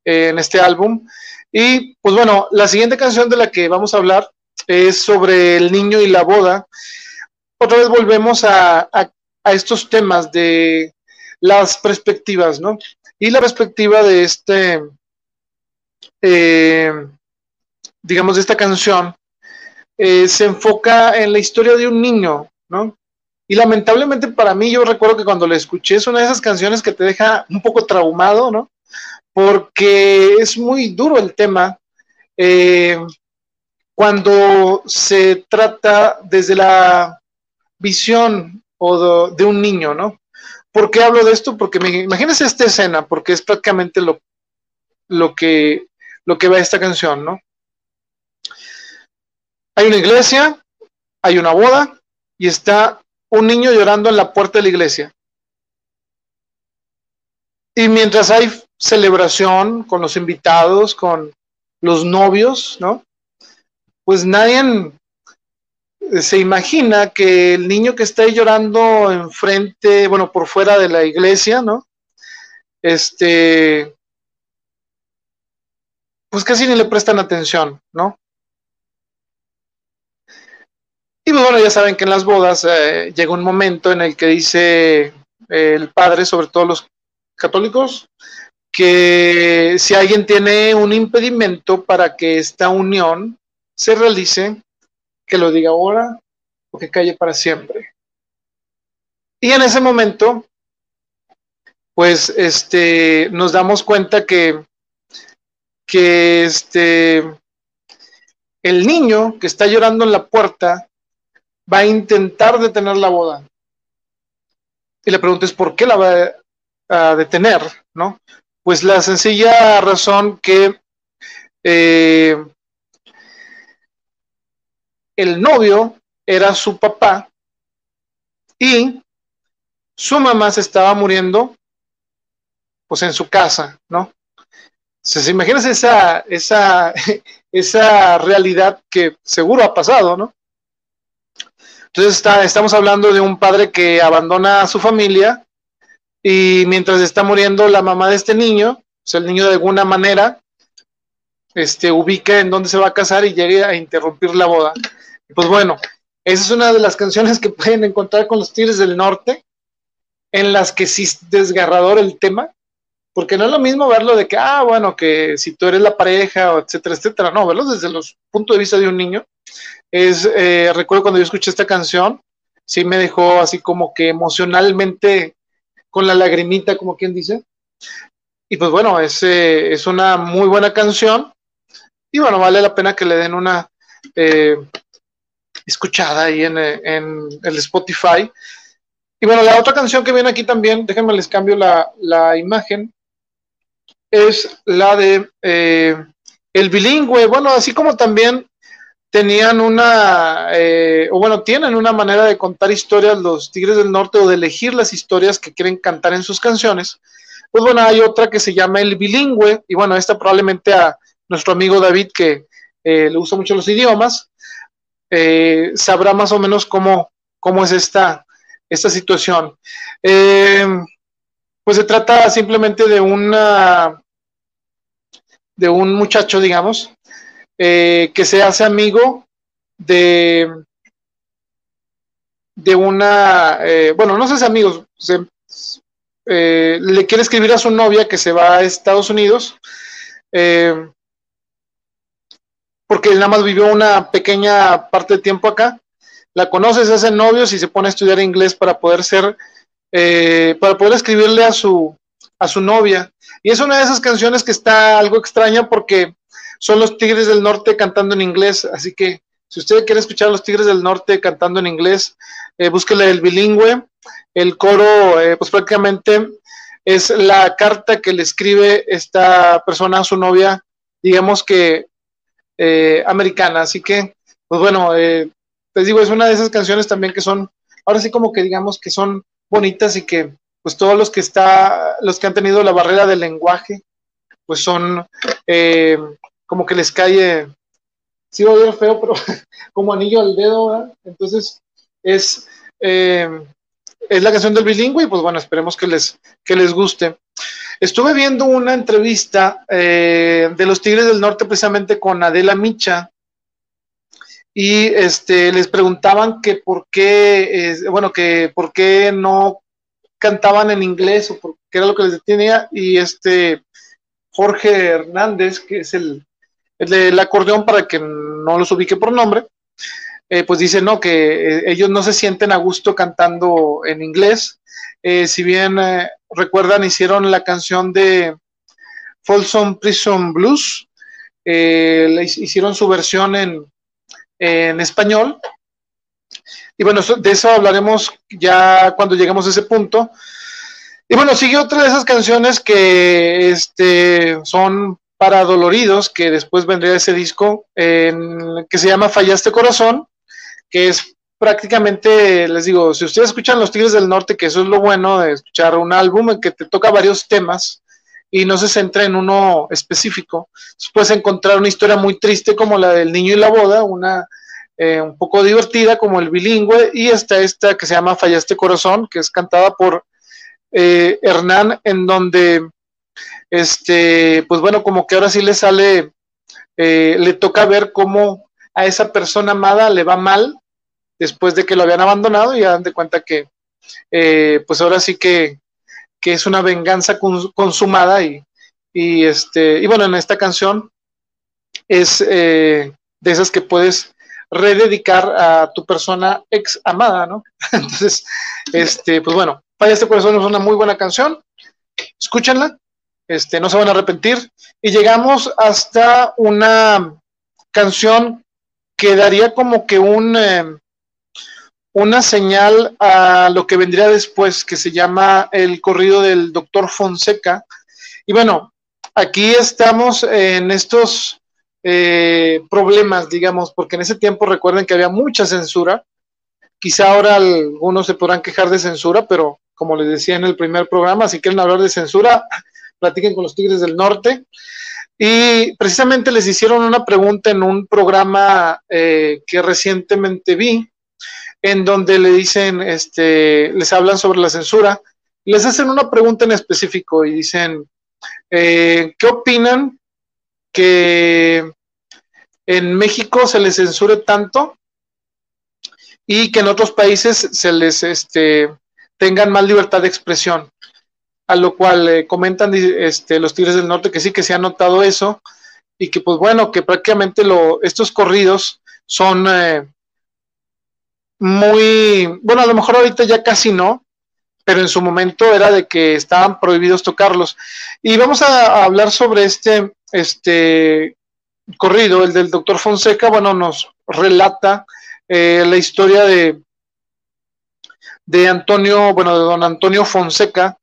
eh, en este álbum. Y pues bueno, la siguiente canción de la que vamos a hablar es sobre el niño y la boda. Otra vez volvemos a a estos temas de las perspectivas, ¿no? Y la perspectiva de este, eh, digamos, de esta canción, eh, se enfoca en la historia de un niño, ¿no? Y lamentablemente para mí, yo recuerdo que cuando la escuché es una de esas canciones que te deja un poco traumado, ¿no? Porque es muy duro el tema. Eh, cuando se trata desde la visión o de, un niño, ¿no? ¿Por qué hablo de esto? Porque me, imagínense esta escena, porque es prácticamente lo, lo, que, lo que va esta canción, ¿no? Hay una iglesia, hay una boda y está un niño llorando en la puerta de la iglesia. Y mientras hay celebración con los invitados, con los novios, ¿no? Pues nadie se imagina que el niño que está ahí llorando enfrente, bueno, por fuera de la iglesia, ¿no? Este, pues casi ni le prestan atención, ¿no? Y pues bueno, ya saben que en las bodas eh, llega un momento en el que dice eh, el padre, sobre todo los católicos, que si alguien tiene un impedimento para que esta unión se realice, que lo diga ahora o que calle para siempre. Y en ese momento, pues este, nos damos cuenta que, que este, el niño que está llorando en la puerta va a intentar detener la boda. Y la pregunta es, ¿por qué la va a detener? ¿no? Pues la sencilla razón que eh, el novio era su papá y su mamá se estaba muriendo pues en su casa, ¿no? Se imaginas esa, esa, esa realidad que seguro ha pasado, ¿no? Entonces está, estamos hablando de un padre que abandona a su familia y mientras está muriendo la mamá de este niño, el niño de alguna manera, este, ubica en dónde se va a casar y llega a interrumpir la boda. Pues bueno, esa es una de las canciones que pueden encontrar con los Tigres del Norte, en las que sí es desgarrador el tema, porque no es lo mismo verlo de que, ah, bueno, que si tú eres la pareja, etcétera, etcétera, no, verlo desde los puntos de vista de un niño. Es, eh, recuerdo cuando yo escuché esta canción, sí me dejó así como que emocionalmente con la lagrimita, como quien dice. Y pues bueno, es, eh, es una muy buena canción. Y bueno, vale la pena que le den una eh, escuchada ahí en, en, el Spotify. Y bueno, la otra canción que viene aquí también, déjenme les cambio la, la imagen, es la de El Bilingüe. Bueno, así como también tenían una, eh, o bueno, tienen una manera de contar historias los Tigres del Norte o de elegir las historias que quieren cantar en sus canciones. Pues bueno, hay otra que se llama El Bilingüe, y bueno, esta probablemente a nuestro amigo David, que eh, le gusta mucho los idiomas, eh, sabrá más o menos cómo, cómo es esta, esta situación. pues se trata simplemente de una de un muchacho, digamos, eh, que se hace amigo de, de una, eh, bueno, no se hace amigos, eh, le quiere escribir a su novia que se va a Estados Unidos, porque él nada más vivió una pequeña parte de tiempo acá, la conoce, se hacen novios y se pone a estudiar inglés para poder ser, para poder escribirle a su, a su novia. Y es una de esas canciones que está algo extraña porque son los Tigres del Norte cantando en inglés, así que si usted quiere escuchar a los Tigres del Norte cantando en inglés, eh, búsquele el bilingüe. El coro, eh, pues prácticamente es la carta que le escribe esta persona a su novia, digamos que eh, americana. Así que, pues bueno, eh, les digo, es una de esas canciones también que son, ahora sí como que digamos que son bonitas y que pues todos los que está, los que han tenido la barrera del lenguaje, pues son eh, como que les cae, sí va a feo, pero como anillo al dedo, ¿verdad? Entonces es, eh, es la canción del bilingüe y pues bueno, esperemos que les, que les guste. Estuve viendo una entrevista eh, de los Tigres del Norte precisamente con Adela Micha y este, les preguntaban que por qué, bueno, que por qué no cantaban en inglés o por qué era lo que les detenía y este Jorge Hernández, que es el, el, acordeón para que no los ubique por nombre, eh, pues dice no, que eh, ellos no se sienten a gusto cantando en inglés. Eh, si bien recuerdan, hicieron la canción de Folsom Prison Blues, le hicieron su versión en, en español. Y bueno, de eso hablaremos ya cuando lleguemos a ese punto. Y bueno, sigue otra de esas canciones que este, son para Doloridos, que después vendría ese disco, que se llama Fallaste Corazón, que es prácticamente, les digo, si ustedes escuchan Los Tigres del Norte, que eso es lo bueno de escuchar un álbum en que te toca varios temas y no se centra en uno específico, puedes encontrar una historia muy triste como la del niño y la boda, una eh, un poco divertida como el bilingüe, y está esta que se llama Fallaste Corazón, que es cantada por eh, Hernán, en donde este, pues bueno, como que ahora sí le sale, eh, le toca ver cómo a esa persona amada le va mal después de que lo habían abandonado y dan de cuenta que, eh, pues ahora sí que, que, es una venganza consumada y, Y, este, y bueno, en esta canción es de esas que puedes rededicar a tu persona ex amada, ¿no? Entonces, este, pues bueno, Falla este corazón es una muy buena canción. Escúchenla, este, no se van a arrepentir. Y llegamos hasta una canción que daría como que un, eh, una señal a lo que vendría después, que se llama el corrido del doctor Fonseca. Y bueno, aquí estamos en estos eh, problemas, digamos, porque en ese tiempo recuerden que había mucha censura. Quizá ahora algunos se podrán quejar de censura, pero como les decía en el primer programa, si quieren hablar de censura, platiquen con los Tigres del Norte. Y precisamente les hicieron una pregunta en un programa eh, que recientemente vi, en donde le dicen, este, les hablan sobre la censura, les hacen una pregunta en específico y dicen, eh, ¿qué opinan que en México se les censure tanto y que en otros países se les este, tengan más libertad de expresión. A lo cual eh, comentan este, los Tigres del Norte que sí que se ha notado eso y que pues bueno, que prácticamente lo, estos corridos son eh, muy, bueno, a lo mejor ahorita ya casi no, pero en su momento era de que estaban prohibidos tocarlos. Y vamos a, hablar sobre este, este corrido, el del doctor Fonseca, bueno, nos relata eh, la historia de, de Antonio, bueno, de don Antonio Fonseca.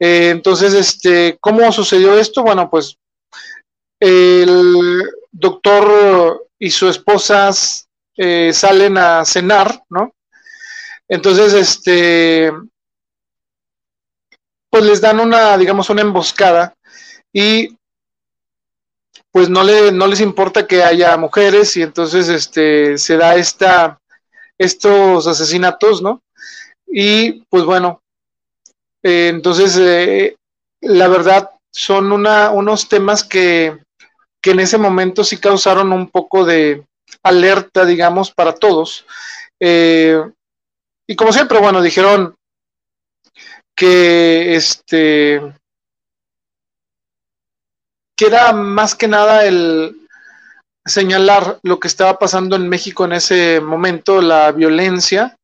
Eh, entonces, este, ¿cómo sucedió esto? Bueno, pues el doctor y su esposa eh, salen a cenar, ¿no? Entonces, este, pues les dan una, digamos, una emboscada y pues no, le, no les importa que haya mujeres y entonces este, se da esta, estos asesinatos, ¿no? Y pues bueno, eh, entonces eh, la verdad son una, unos temas que, que en ese momento sí causaron un poco de alerta, digamos, para todos. Eh, y como siempre, bueno, dijeron que este que era más que nada el señalar lo que estaba pasando en México en ese momento, la violencia,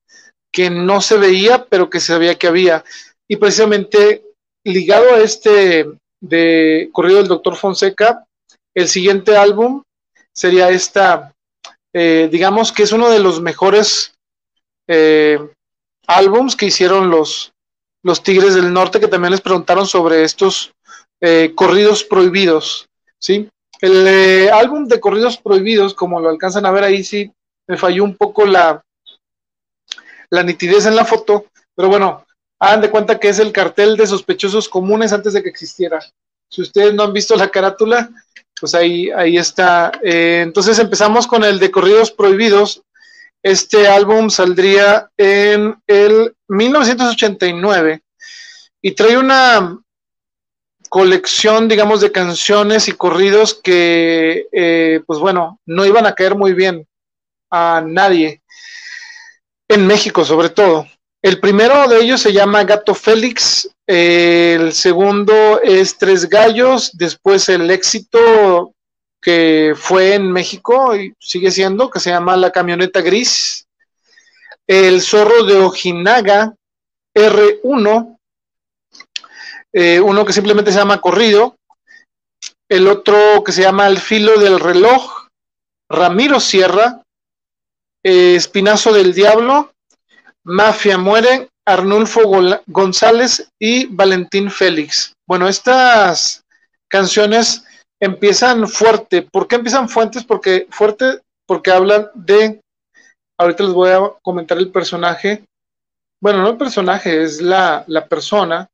que no se veía, pero que se sabía que había. Y precisamente ligado a este de Corrido del Doctor Fonseca, el siguiente álbum sería esta, eh, digamos que es uno de los mejores eh, álbums que hicieron los, los Tigres del Norte, que también les preguntaron sobre estos eh, corridos prohibidos, ¿sí? El eh, álbum de corridos prohibidos, como lo alcanzan a ver ahí, sí me falló un poco la, la nitidez en la foto, pero bueno, hagan de cuenta que es el cartel de sospechosos comunes antes de que existiera. Si ustedes no han visto la carátula, pues ahí, ahí está. Eh, entonces empezamos con el de Corridos Prohibidos. Este álbum saldría en el 1989 y trae una colección, digamos, de canciones y corridos que, eh, pues bueno, no iban a caer muy bien a nadie, en México sobre todo. El primero de ellos se llama Gato Félix, el segundo es Tres Gallos, después el éxito que fue en México y sigue siendo, que se llama La Camioneta Gris, el Zorro de Ojinaga, R1, eh, uno que simplemente se llama Corrido, el otro que se llama El Filo del Reloj, Ramiro Sierra, eh, Espinazo del Diablo, Mafia Muere, Arnulfo González y Valentín Félix. Bueno, estas canciones empiezan fuerte. ¿Por qué empiezan fuertes? Porque fuerte porque hablan de ahorita les voy a comentar el personaje. Bueno, no el personaje, es la, la persona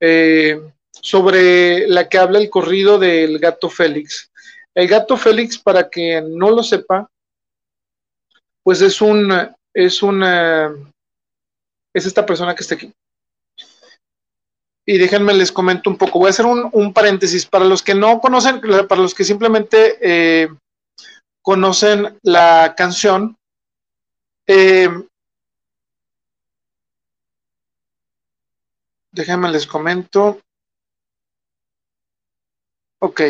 eh, sobre la que habla el corrido del gato Félix. El gato Félix, para que no lo sepa, pues es un, es una, es esta persona que está aquí. Y déjenme les comento un poco. Voy a hacer un, paréntesis para los que no conocen, para los que simplemente eh, conocen la canción. Eh, Déjenme les comento. Ok.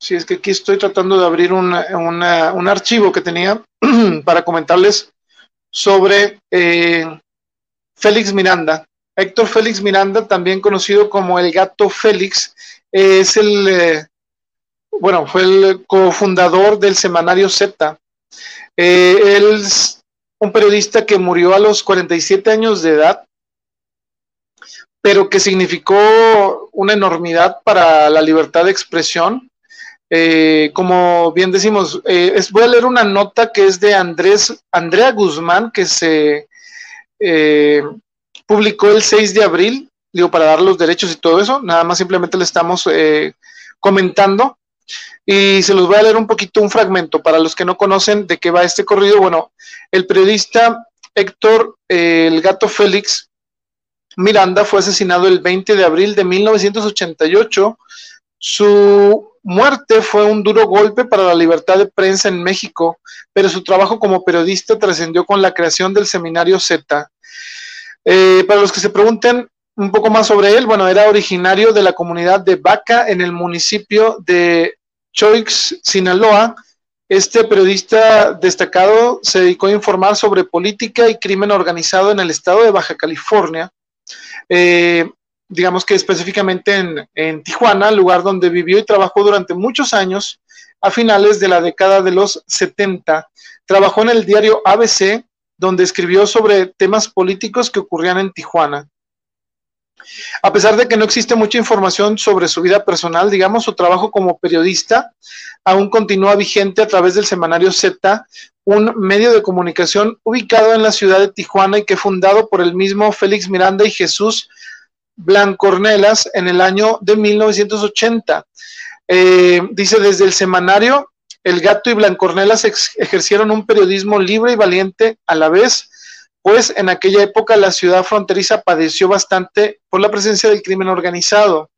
Sí, es que aquí estoy tratando de abrir un archivo que tenía para comentarles sobre eh, Félix Miranda. Héctor Félix Miranda, también conocido como el gato Félix, es el, eh, bueno, fue el cofundador del semanario Z. Eh, él es un periodista que murió a los 47 años de edad, pero que significó una enormidad para la libertad de expresión. Eh, como bien decimos, voy a leer una nota que es de Andrés, Andrea Guzmán, que se publicó el 6 de abril, digo, para dar los derechos y todo eso, nada más simplemente le estamos eh, comentando y se los voy a leer un poquito un fragmento para los que no conocen de qué va este corrido. Bueno, el periodista Héctor eh, El Gato Félix Miranda fue asesinado el 20 de abril de 1988. Su muerte fue un duro golpe para la libertad de prensa en México, pero su trabajo como periodista trascendió con la creación del seminario Z, eh, para los que se pregunten un poco más sobre él, bueno, era originario de la comunidad de Vaca en el municipio de Choix, Sinaloa. Este periodista destacado se dedicó a informar sobre política y crimen organizado en el estado de Baja California. Eh, digamos que específicamente en, en, Tijuana, lugar donde vivió y trabajó durante muchos años, a finales de la década de los 70. Trabajó en el diario ABC donde escribió sobre temas políticos que ocurrían en Tijuana. A pesar de que no existe mucha información sobre su vida personal, digamos, su trabajo como periodista aún continúa vigente a través del semanario Z, un medio de comunicación ubicado en la ciudad de Tijuana y que fundado por el mismo Félix Miranda y Jesús Blancornelas en el año de 1980. Eh, dice desde el semanario el Gato y Blancornelas ejercieron un periodismo libre y valiente a la vez, pues en aquella época la ciudad fronteriza padeció bastante por la presencia del crimen organizado.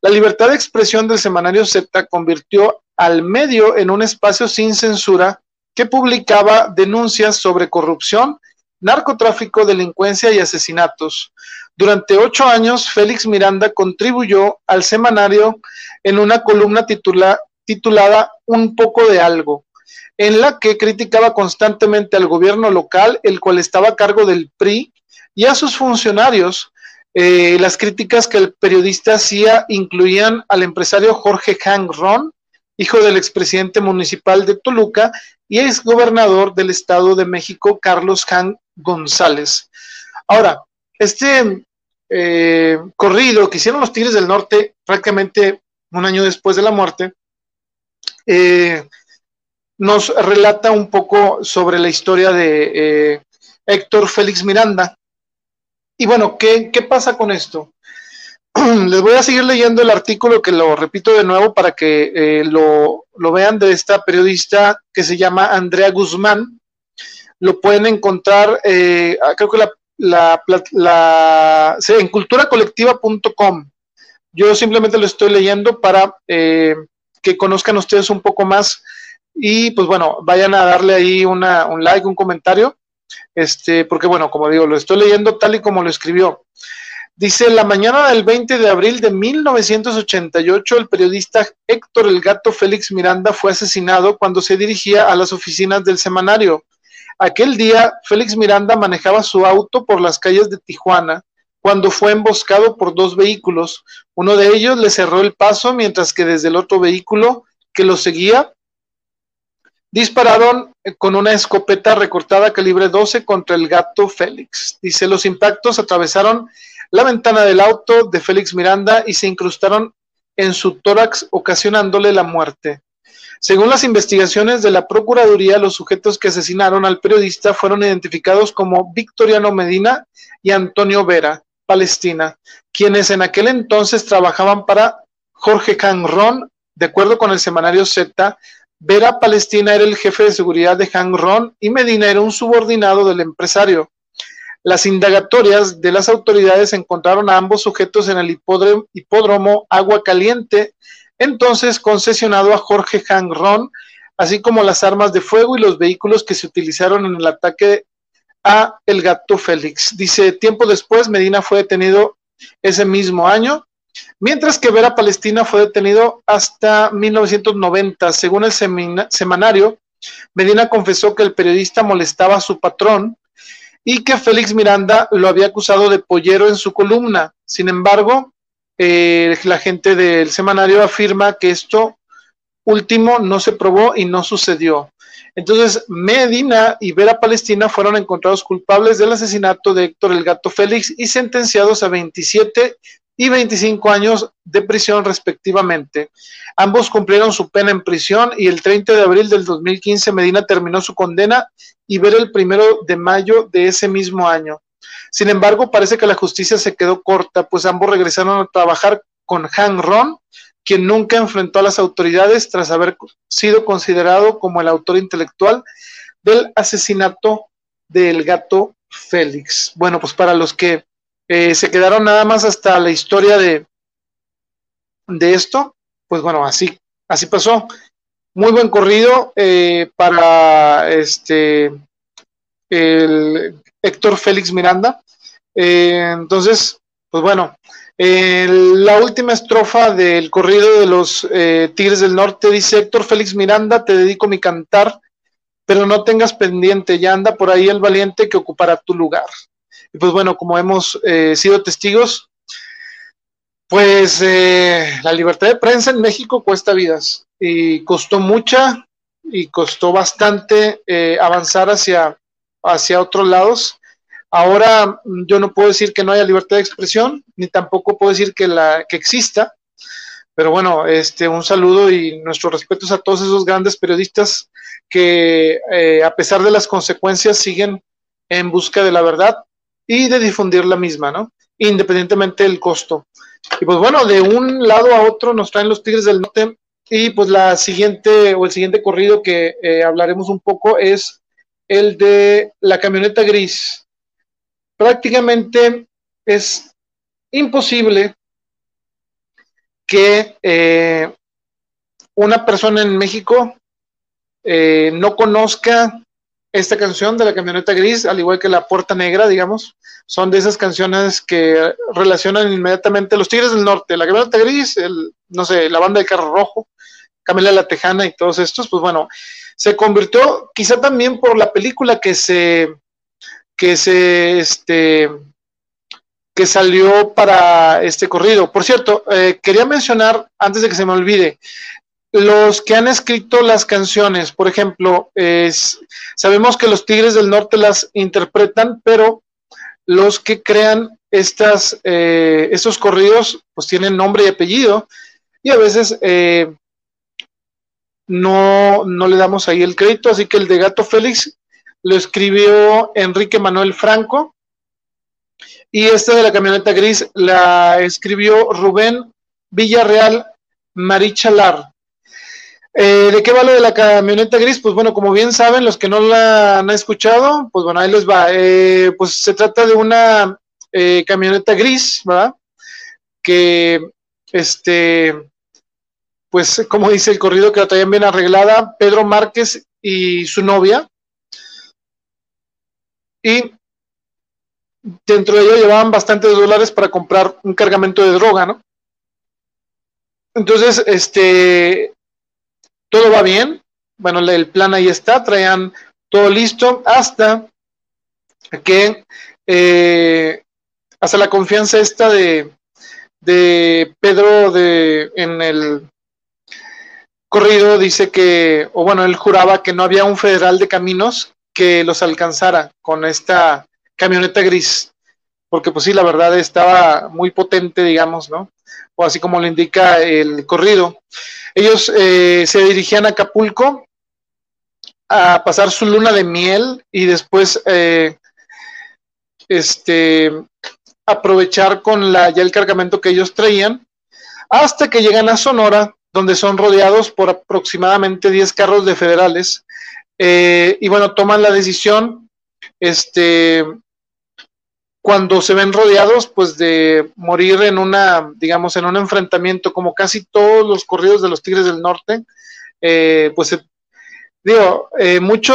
La libertad de expresión del semanario Z convirtió al medio en un espacio sin censura que publicaba denuncias sobre corrupción, narcotráfico, delincuencia y asesinatos. Durante ocho años, Félix Miranda contribuyó al semanario en una columna titulada Un poco de algo, en la que criticaba constantemente al gobierno local, el cual estaba a cargo del PRI, y a sus funcionarios. Eh, las críticas que el periodista hacía incluían al empresario Jorge Ron, hijo del expresidente municipal de Toluca y exgobernador del Estado de México, Carlos Hang González. Ahora, este eh, corrido que hicieron los Tigres del Norte prácticamente un año después de la muerte, eh, nos relata un poco sobre la historia de eh, Héctor Félix Miranda. Y bueno, ¿qué, pasa con esto? Les voy a seguir leyendo el artículo que lo repito de nuevo para que eh, lo, vean de esta periodista que se llama Andrea Guzmán. Lo pueden encontrar, creo que la, la, en culturacolectiva.com. Yo simplemente lo estoy leyendo para que conozcan ustedes un poco más y pues bueno, vayan a darle ahí una, un like, un comentario, este, porque bueno, como digo, lo estoy leyendo tal y como lo escribió. Dice, la mañana del 20 de abril de 1988, el periodista Héctor El Gato Félix Miranda fue asesinado cuando se dirigía a las oficinas del semanario. Aquel día, Félix Miranda manejaba su auto por las calles de Tijuana cuando fue emboscado por dos vehículos. Uno de ellos le cerró el paso, mientras que desde el otro vehículo que lo seguía dispararon con una escopeta recortada calibre 12 contra el gato Félix. Dice, los impactos atravesaron la ventana del auto de Félix Miranda y se incrustaron en su tórax, ocasionándole la muerte. Según las investigaciones de la Procuraduría, los sujetos que asesinaron al periodista fueron identificados como Victoriano Medina y Antonio Vera. Palestina, quienes en aquel entonces trabajaban para Jorge Ron, de acuerdo con el semanario Z, Vera Palestina era el jefe de seguridad de Ron y Medina era un subordinado del empresario. Las indagatorias de las autoridades encontraron a ambos sujetos en el hipódromo, Agua Caliente, entonces concesionado a Jorge Ron, así como las armas de fuego y los vehículos que se utilizaron en el ataque a el gato Félix. Dice, tiempo después Medina fue detenido ese mismo año mientras que Vera Palestina fue detenido hasta 1990. Según el semanario, Medina confesó que el periodista molestaba a su patrón y que Félix Miranda lo había acusado de pollero en su columna. Sin embargo, eh, la gente del semanario afirma que esto último no se probó y no sucedió. Entonces, Medina y Vera Palestina fueron encontrados culpables del asesinato de Héctor el Gato Félix y sentenciados a 27 y 25 años de prisión respectivamente. Ambos cumplieron su pena en prisión y el 30 de abril del 2015 Medina terminó su condena y Vera el primero de mayo de ese mismo año. Sin embargo, parece que la justicia se quedó corta, pues ambos regresaron a trabajar con Han Ron, quien nunca enfrentó a las autoridades tras haber sido considerado como el autor intelectual del asesinato del gato Félix. Bueno, pues para los que eh, se quedaron nada más hasta la historia de, de esto. Pues bueno, así, así pasó. Muy buen corrido eh, para este el Héctor Félix Miranda. Eh, entonces, pues bueno, la última estrofa del corrido de los Tigres del Norte dice Héctor Félix Miranda, te dedico mi cantar, pero no tengas pendiente, ya anda por ahí el valiente que ocupará tu lugar. Y pues bueno, como hemos eh, sido testigos, pues eh, la libertad de prensa en México cuesta vidas y costó mucha y costó bastante eh, avanzar hacia, hacia otros lados. Ahora yo no puedo decir que no haya libertad de expresión, ni tampoco puedo decir que, la, que exista, pero bueno, este, un saludo y nuestros respetos a todos esos grandes periodistas que a pesar de las consecuencias siguen en busca de la verdad y de difundir la misma, ¿no? Independientemente del costo. Y pues bueno, de un lado a otro nos traen los Tigres del Norte y pues la siguiente o el siguiente corrido que eh, hablaremos un poco es el de la camioneta gris. Prácticamente es imposible que eh, una persona en México eh, no conozca esta canción de la camioneta gris, al igual que la puerta negra, digamos, son de esas canciones que relacionan inmediatamente los Tigres del Norte, la camioneta gris, el, no sé, la banda de carro rojo, Camila la Tejana y todos estos, pues bueno, se convirtió quizá también por la película que se, que se, este, que salió para este corrido. Por cierto, eh, quería mencionar, antes de que se me olvide, los que han escrito las canciones, por ejemplo, es, sabemos que los Tigres del Norte las interpretan, pero los que crean estas, eh, estos corridos, pues tienen nombre y apellido, y a veces eh, no, no le damos ahí el crédito, así que el de Gato Félix lo escribió Enrique Manuel Franco, y este de la camioneta gris la escribió Rubén Villarreal Marichalar. Eh, ¿De qué vale de la camioneta gris? Pues bueno, como bien saben, los que no la han escuchado, pues bueno, ahí les va. Eh, pues se trata de una eh, camioneta gris, ¿verdad? Que, este, pues como dice el corrido, que la traían bien arreglada, Pedro Márquez y su novia. Y dentro de ella llevaban bastantes dólares para comprar un cargamento de droga, ¿no? Entonces, este, todo va bien, bueno, el plan ahí está, traían todo listo hasta que eh, hasta la confianza esta de, de Pedro de, en el corrido dice que, o bueno, él juraba que no había un federal de caminos que los alcanzara con esta camioneta gris, porque pues sí, la verdad estaba muy potente, digamos, ¿no? O así como lo indica el corrido. Ellos eh, se dirigían a Acapulco a pasar su luna de miel y después eh, este, aprovechar con la, ya el cargamento que ellos traían, hasta que llegan a Sonora, donde son rodeados por aproximadamente 10 carros de federales. Eh, y bueno, toman la decisión este, cuando se ven rodeados, pues de morir en una, digamos, en un enfrentamiento, como casi todos los corridos de los Tigres del Norte, eh, pues eh, digo, eh, mucho,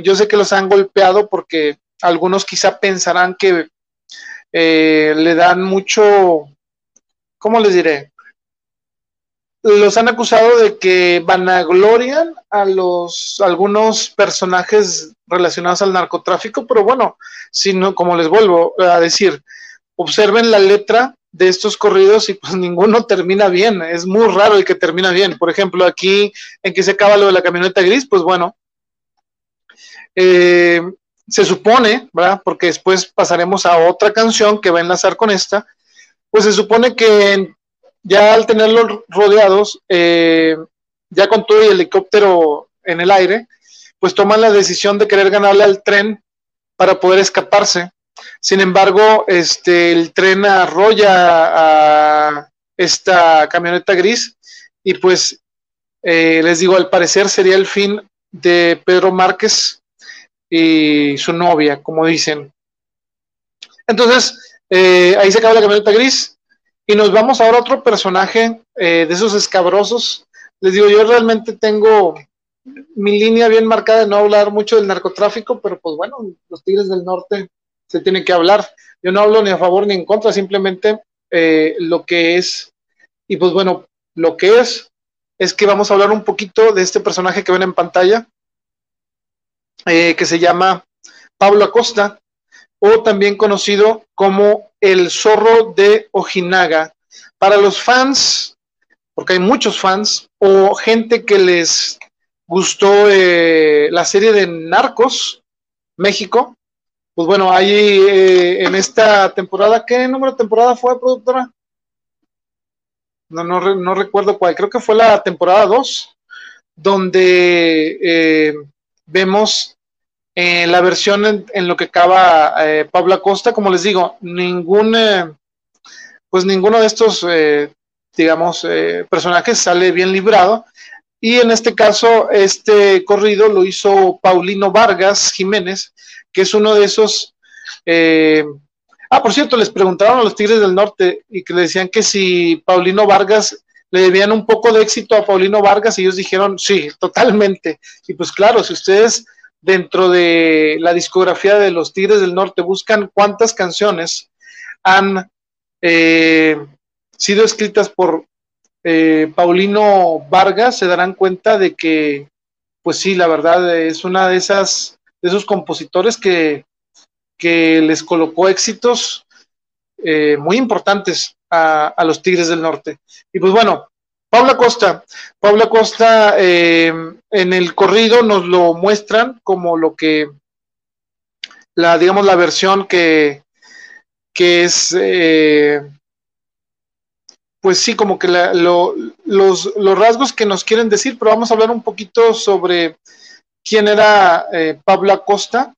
yo sé que los han golpeado porque algunos quizá pensarán que le dan mucho, ¿cómo les diré? Los han acusado de que vanaglorian a los algunos personajes relacionados al narcotráfico, pero bueno, si no, como les vuelvo a decir, observen la letra de estos corridos y pues ninguno termina bien. Es muy raro el que termina bien. Por ejemplo, aquí en que se acaba lo de la camioneta gris, pues bueno, eh, se supone, ¿verdad? Porque después pasaremos a otra canción que va a enlazar con esta, pues se supone que ya al tenerlos rodeados, eh, ya con todo el helicóptero en el aire, pues toman la decisión de querer ganarle al tren para poder escaparse. Sin embargo, este, el tren arrolla a esta camioneta gris y pues eh, les digo, al parecer sería el fin de Pedro Márquez y su novia, como dicen. Entonces, eh, ahí se acaba la camioneta gris y nos vamos ahora a otro personaje eh, de esos escabrosos. Les digo, yo realmente tengo mi línea bien marcada de no hablar mucho del narcotráfico, pero pues bueno, los Tigres del Norte se tiene que hablar. Yo no hablo ni a favor ni en contra, simplemente eh, lo que es, y pues bueno, lo que es, es que vamos a hablar un poquito de este personaje que ven en pantalla, eh, que se llama Pablo Acosta, o también conocido como el zorro de Ojinaga. Para los fans, porque hay muchos fans, o gente que les gustó eh, la serie de Narcos, México, pues bueno, hay eh, en esta temporada, ¿qué número de temporada fue, productora? No, no, recuerdo cuál, creo que fue la temporada 2, donde eh, vemos eh, la versión en, lo que acaba Pablo Acosta, como les digo, ningún, pues ninguno de estos, digamos, personajes sale bien librado, y en este caso, este corrido lo hizo Paulino Vargas Jiménez, que es uno de esos... Eh, ah, por cierto, les preguntaron a los Tigres del Norte y que le decían que si Paulino Vargas le debían un poco de éxito a Paulino Vargas y ellos dijeron, sí, totalmente. Y pues claro, si ustedes dentro de la discografía de los Tigres del Norte buscan cuántas canciones han eh, sido escritas por eh, Paulino Vargas, se darán cuenta de que, pues sí, la verdad es una de esas de esos compositores que, les colocó éxitos eh, muy importantes a, los Tigres del Norte. Y pues bueno, Paula Costa, Paula Costa eh, en el corrido nos lo muestran como lo que, la, digamos, la versión que, que es, eh, pues sí, como que los, los rasgos que nos quieren decir, pero vamos a hablar un poquito sobre quién era eh, Pablo Acosta.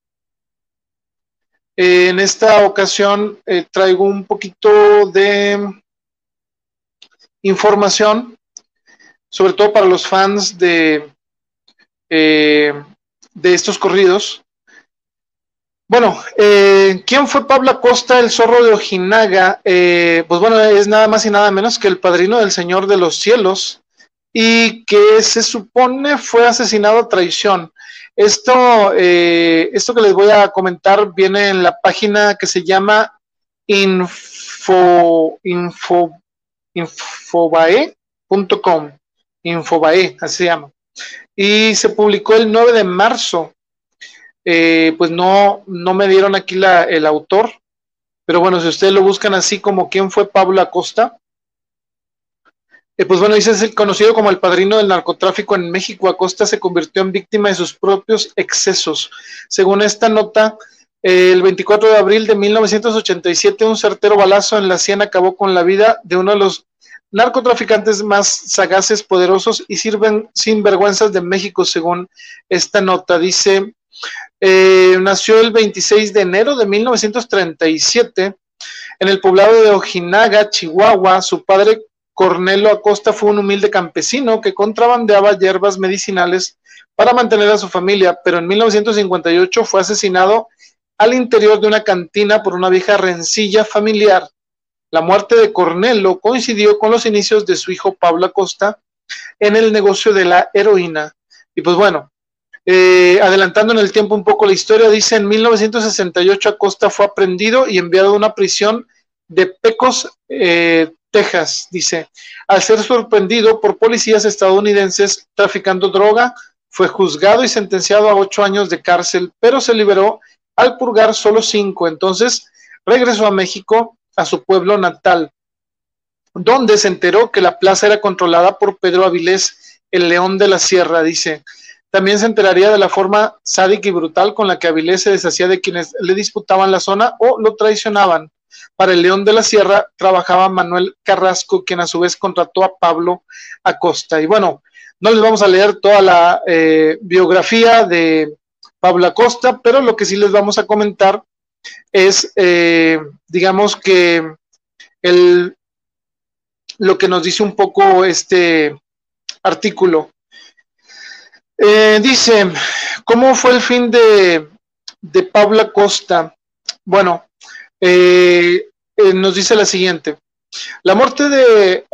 Eh, en esta ocasión eh, traigo un poquito de información, sobre todo para los fans de, de estos corridos. Bueno, ¿quién fue Pablo Acosta, el zorro de Ojinaga? pues bueno, es nada más y nada menos que el padrino del Señor de los Cielos, y que se supone fue asesinado a traición. Esto, eh, esto que les voy a comentar viene en la página que se llama info, infobae, así se llama. Y se publicó el 9 de marzo. Eh, pues no, no me dieron aquí la, el autor, pero bueno, si ustedes lo buscan así como quién fue Pablo Acosta, eh, pues bueno, dice, es el conocido como el padrino del narcotráfico en México. Acosta se convirtió en víctima de sus propios excesos. Según esta nota, el 24 de abril de 1987, un certero balazo en la sien acabó con la vida de uno de los narcotraficantes más sagaces, poderosos y sirven sin vergüenzas de México, según esta nota. Dice, eh, nació el 26 de enero de 1937 en el poblado de Ojinaga, Chihuahua. Su padre Cornelo Acosta fue un humilde campesino que contrabandeaba hierbas medicinales para mantener a su familia, pero en 1958 fue asesinado al interior de una cantina por una vieja rencilla familiar. La muerte de Cornelo coincidió con los inicios de su hijo Pablo Acosta en el negocio de la heroína. Y pues bueno, eh, adelantando en el tiempo un poco la historia, dice en 1968 Acosta fue aprendido y enviado a una prisión de Pecos, eh, Texas, dice, al ser sorprendido por policías estadounidenses traficando droga, fue juzgado y sentenciado a ocho años de cárcel, pero se liberó al purgar solo cinco. Entonces regresó a México, a su pueblo natal, donde se enteró que la plaza era controlada por Pedro Avilés, el león de la sierra, dice. También se enteraría de la forma sádica y brutal con la que Avilés se deshacía de quienes le disputaban la zona o lo traicionaban. Para el León de la Sierra trabajaba Manuel Carrasco, quien a su vez contrató a Pablo Acosta. Y bueno, no les vamos a leer toda la eh, biografía de Pablo Acosta, pero lo que sí les vamos a comentar es, eh, digamos que el, lo que nos dice un poco este artículo. Eh, dice, ¿cómo fue el fin de, de Paula Costa? Bueno, eh, eh, nos dice la siguiente. La muerte de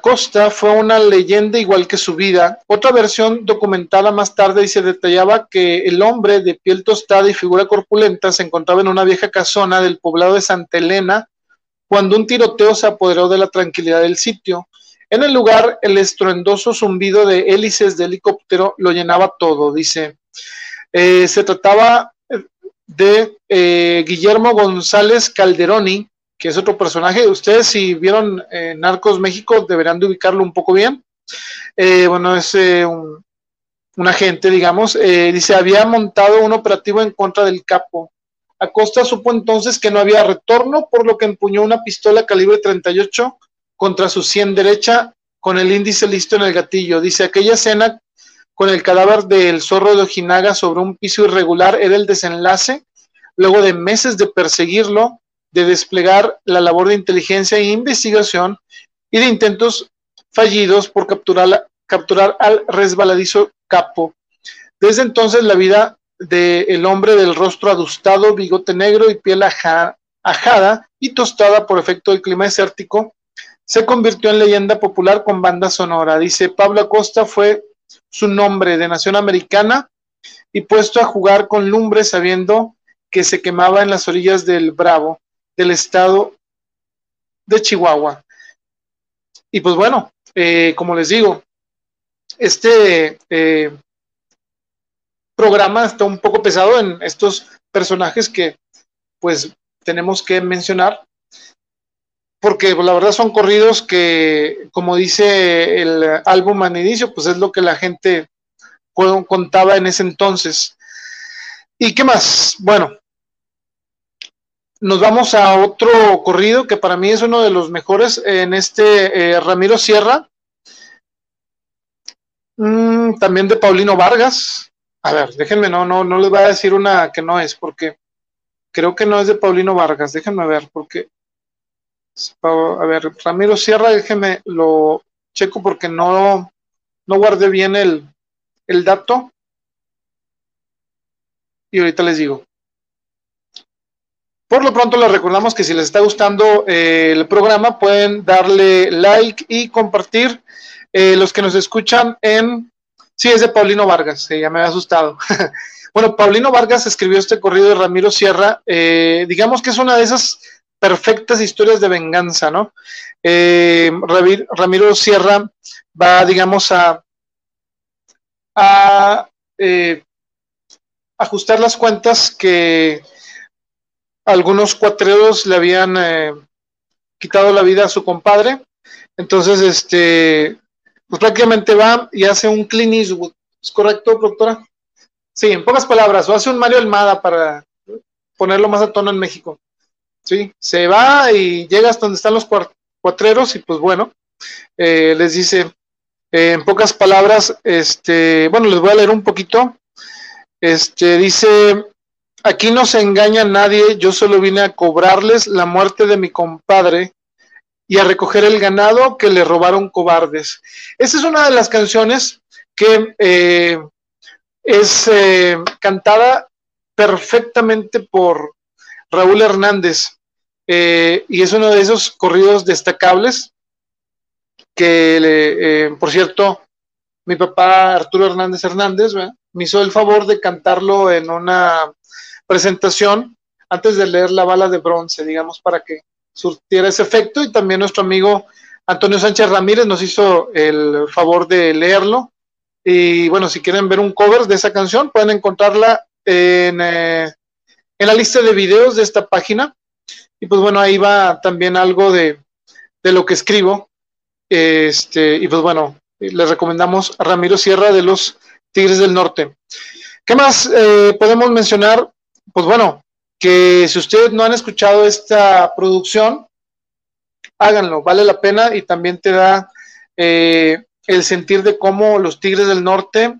Costa fue una leyenda igual que su vida. Otra versión documentada más tarde y se detallaba que el hombre de piel tostada y figura corpulenta se encontraba en una vieja casona del poblado de Santa Elena cuando un tiroteo se apoderó de la tranquilidad del sitio. En el lugar, el estruendoso zumbido de hélices de helicóptero lo llenaba todo, dice. Eh, se trataba de eh, Guillermo González Calderoni, que es otro personaje. Ustedes si vieron eh, Narcos México deberán de ubicarlo un poco bien. bueno, es un, un, agente, digamos. dice, había montado un operativo en contra del capo. Acosta supo entonces que no había retorno, por lo que empuñó una pistola calibre 38 contra su sien derecha con el índice listo en el gatillo. Dice, aquella escena con el cadáver del zorro de Ojinaga sobre un piso irregular era el desenlace, luego de meses de perseguirlo, de desplegar la labor de inteligencia e investigación y de intentos fallidos por capturar, capturar al resbaladizo capo. Desde entonces la vida del hombre del rostro adustado, bigote negro y piel ajada y tostada por efecto del clima desértico, se convirtió en leyenda popular con banda sonora. Dice, Pablo Acosta fue su nombre de nación americana y puesto a jugar con lumbre sabiendo que se quemaba en las orillas del Bravo, del estado de Chihuahua. Y pues bueno, eh, como les digo, este eh, programa está un poco pesado en estos personajes que pues tenemos que mencionar porque la verdad son corridos que, como dice el álbum al inicio, pues es lo que la gente contaba en ese entonces. ¿Y qué más? Bueno, nos vamos a otro corrido que para mí es uno de los mejores en este eh, Ramiro Sierra, mm, también de Paulino Vargas. A ver, déjenme, no, no, no les voy a decir una que no es, porque creo que no es de Paulino Vargas, déjenme ver, porque a ver, Ramiro Sierra, déjeme lo checo porque no, no guardé bien el, el dato. Y ahorita les digo. Por lo pronto les recordamos que si les está gustando eh, el programa pueden darle like y compartir. Eh, los que nos escuchan en... Sí, es de Paulino Vargas, ya me había asustado. bueno, Paulino Vargas escribió este corrido de Ramiro Sierra. Eh, digamos que es una de esas perfectas historias de venganza, ¿no? Eh, Ramiro Sierra va, digamos, a, a eh, ajustar las cuentas que algunos cuatreros le habían eh, quitado la vida a su compadre. Entonces, este, pues prácticamente va y hace un Clean Eastwood. ¿Es correcto, doctora? Sí, en pocas palabras, o hace un Mario Almada para ponerlo más a tono en México. ¿sí? Se va y llega hasta donde están los cuatreros y pues bueno, eh, les dice, eh, en pocas palabras, este, bueno, les voy a leer un poquito. Este, dice, aquí no se engaña nadie, yo solo vine a cobrarles la muerte de mi compadre y a recoger el ganado que le robaron cobardes. Esa es una de las canciones que eh, es cantada perfectamente por Raúl Hernández. Eh, y es uno de esos corridos destacables que, eh, por cierto, mi papá Arturo Hernández Hernández me hizo el favor de cantarlo en una presentación antes de leer La bala de bronce, digamos, para que surtiera ese efecto. Y también nuestro amigo Antonio Sánchez Ramírez nos hizo el favor de leerlo. Y bueno, si quieren ver un cover de esa canción, pueden encontrarla en, en la lista de videos de esta página. Y pues bueno, ahí va también algo de, de lo que escribo. Este, y pues bueno, les recomendamos a Ramiro Sierra de los Tigres del Norte. ¿Qué más eh, podemos mencionar? Pues bueno, que si ustedes no han escuchado esta producción, háganlo, vale la pena y también te da eh, el sentir de cómo los Tigres del Norte,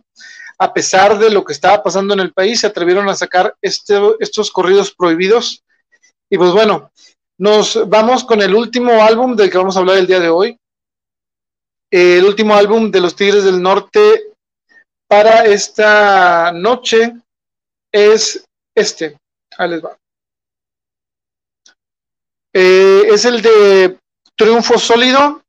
a pesar de lo que estaba pasando en el país, se atrevieron a sacar este, estos corridos prohibidos. Y pues bueno, nos vamos con el último álbum del que vamos a hablar el día de hoy. El último álbum de los Tigres del Norte para esta noche es este. Ahí les va. Eh, es el de Triunfo Sólido,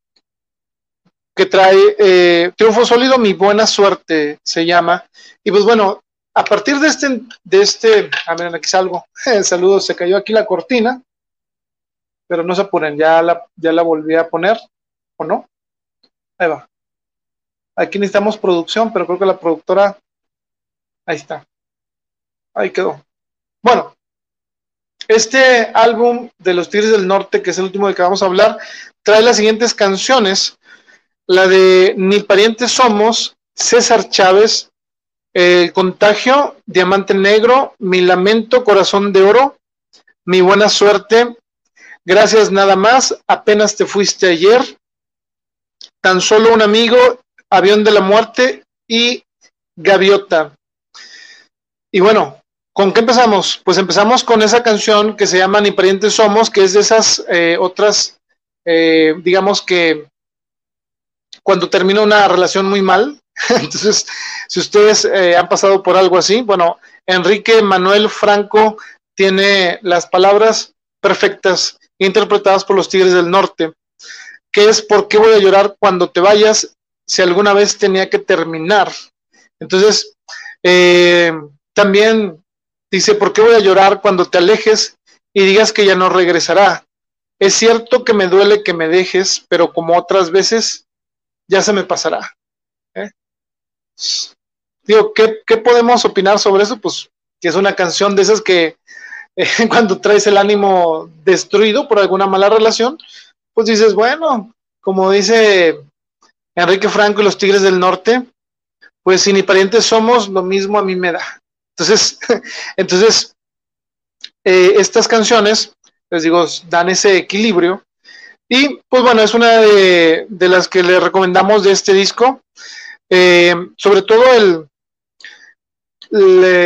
que trae eh, Triunfo Sólido, Mi Buena Suerte se llama. Y pues bueno, a partir de este, de este, a ver, aquí salgo. Saludos, se cayó aquí la cortina, pero no se apuren, ya la, ya la volví a poner, ¿o no? Ahí va. Aquí necesitamos producción, pero creo que la productora. Ahí está. Ahí quedó. Bueno, este álbum de los Tigres del Norte, que es el último del que vamos a hablar, trae las siguientes canciones. La de Ni Parientes Somos, César Chávez, El Contagio, Diamante Negro, Mi Lamento, Corazón de Oro, Mi Buena Suerte, Gracias nada más, apenas te fuiste ayer, Tan solo un amigo Avión de la Muerte y Gaviota. Y bueno, ¿con qué empezamos? Pues empezamos con esa canción que se llama Ni Parientes Somos, que es de esas eh, otras, eh, digamos que cuando termina una relación muy mal. Entonces, si ustedes eh, han pasado por algo así, bueno, Enrique Manuel Franco tiene las palabras perfectas interpretadas por los Tigres del Norte, que es ¿por qué voy a llorar cuando te vayas si alguna vez tenía que terminar. Entonces, también dice, ¿por qué voy a llorar cuando te alejes y digas que ya no regresará? Es cierto que me duele que me dejes, pero como otras veces, ya se me pasará. ¿eh? Digo, ¿qué, podemos opinar sobre eso? Pues que es una canción de esas que eh, cuando traes el ánimo destruido por alguna mala relación, pues dices, bueno, como dice Enrique Franco y los Tigres del Norte, pues si ni parientes somos, lo mismo a mí me da. Entonces, entonces eh, estas canciones, les digo, dan ese equilibrio. Y pues bueno, es una de, las que le recomendamos de este disco. Eh, sobre todo el,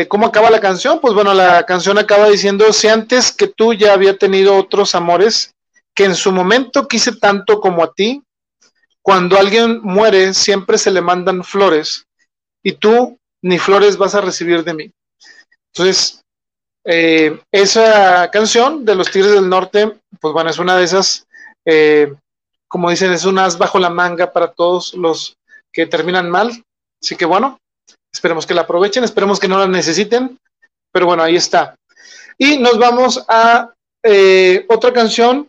cómo acaba la canción. Pues bueno, la canción acaba diciendo, si antes que tú ya había tenido otros amores, que en su momento quise tanto como a ti, cuando alguien muere siempre se le mandan flores y tú ni flores vas a recibir de mí. Entonces, eh, esa canción de los Tigres del Norte, pues bueno, es una de esas, eh, como dicen, es un as bajo la manga para todos los que terminan mal. Así que bueno, esperemos que la aprovechen, esperemos que no la necesiten, pero bueno, ahí está. Y nos vamos a eh, otra canción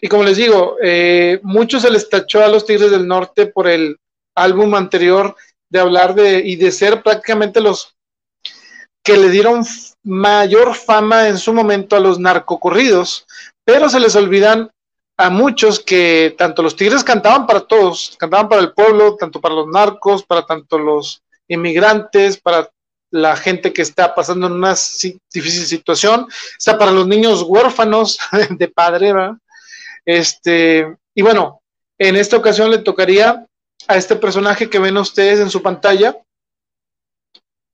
y como les digo, eh, mucho se les tachó a los Tigres del Norte por el álbum anterior de hablar de y de ser prácticamente los que le dieron mayor fama en su momento a los narcocorridos, pero se les olvidan a muchos que tanto los Tigres cantaban para todos, cantaban para el pueblo, tanto para los narcos, para tanto los inmigrantes, para la gente que está pasando en una difícil situación, sea, para los niños huérfanos de padre, ¿verdad? Este, y bueno, en esta ocasión le tocaría a este personaje que ven ustedes en su pantalla.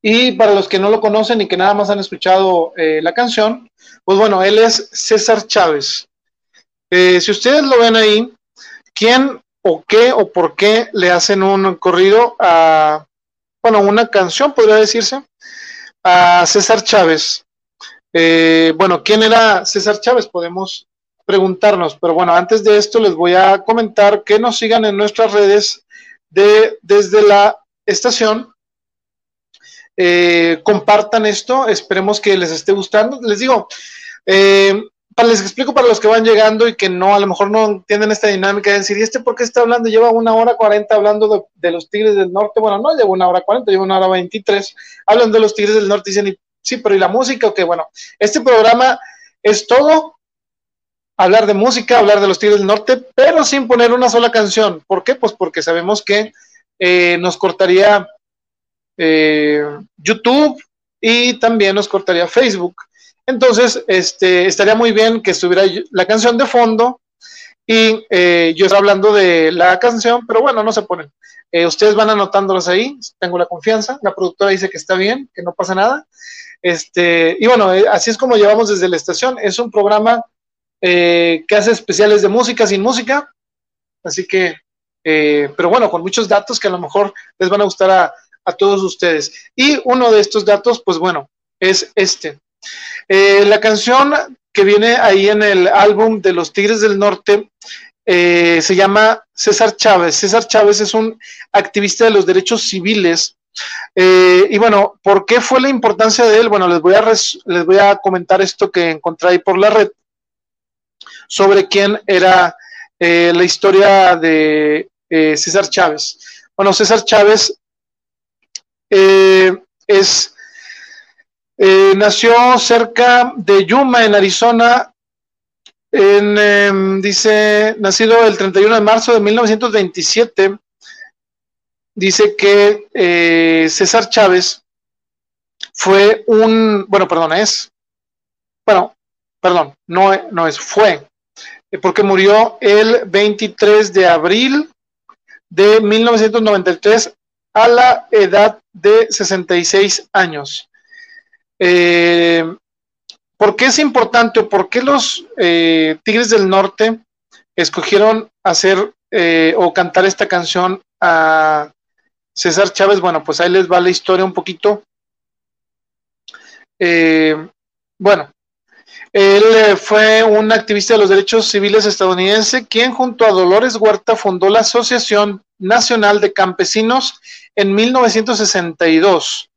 Y para los que no lo conocen y que nada más han escuchado eh, la canción, pues bueno, él es César Chávez. Eh, si ustedes lo ven ahí, ¿quién o qué o por qué le hacen un corrido a, bueno, una canción, podría decirse, a César Chávez? Eh, bueno, ¿quién era César Chávez? Podemos preguntarnos. Pero bueno, antes de esto les voy a comentar que nos sigan en nuestras redes de, desde la estación. Eh, compartan esto, esperemos que les esté gustando. Les digo, eh, les explico para los que van llegando y que no, a lo mejor no entienden esta dinámica de decir, ¿y este por qué está hablando? Lleva una hora cuarenta hablando de, los Tigres del Norte. Bueno, no lleva una hora cuarenta, lleva una hora veintitrés. Hablan de los Tigres del Norte y dicen, sí, pero ¿y la música? Ok, bueno, este programa es todo hablar de música, hablar de los Tigres del Norte, pero sin poner una sola canción. ¿Por qué? Pues porque sabemos que eh, nos cortaría eh, YouTube y también nos cortaría Facebook. Entonces, este, estaría muy bien que estuviera la canción de fondo y eh, yo estoy hablando de la canción, pero bueno, no se ponen. Eh, ustedes van anotándolas ahí, tengo la confianza. La productora dice que está bien, que no pasa nada. Este, y bueno, eh, así es como llevamos desde la estación. Es un programa que hace especiales de música sin música. Así que, pero bueno, con muchos datos que a lo mejor les van a gustar a, a todos ustedes. Y uno de estos datos, pues bueno, es este. Eh, la canción que viene ahí en el álbum de los Tigres del Norte eh, se llama César Chávez. César Chávez es un activista de los derechos civiles. Eh, y bueno, ¿por qué fue la importancia de él? Bueno, les voy, a les voy a comentar esto que encontré ahí por la red sobre quién era la historia de César Chávez. Bueno, César Chávez es eh, nació cerca de Yuma, en Arizona, en, em, dice, nacido el 31 de marzo de 1927. Dice que eh, César Chávez fue un, bueno, perdón, es, bueno, perdón, no, no es, fue, eh, porque murió el 23 de abril de 1993 a la edad de 66 años. Eh, ¿Por qué es importante o por qué los eh, Tigres del Norte escogieron hacer eh, o cantar esta canción a César Chávez? Bueno, pues ahí les va la historia un poquito. bueno, él fue un activista de los derechos civiles estadounidense quien junto a Dolores Huerta fundó la Asociación Nacional de Campesinos en 1962.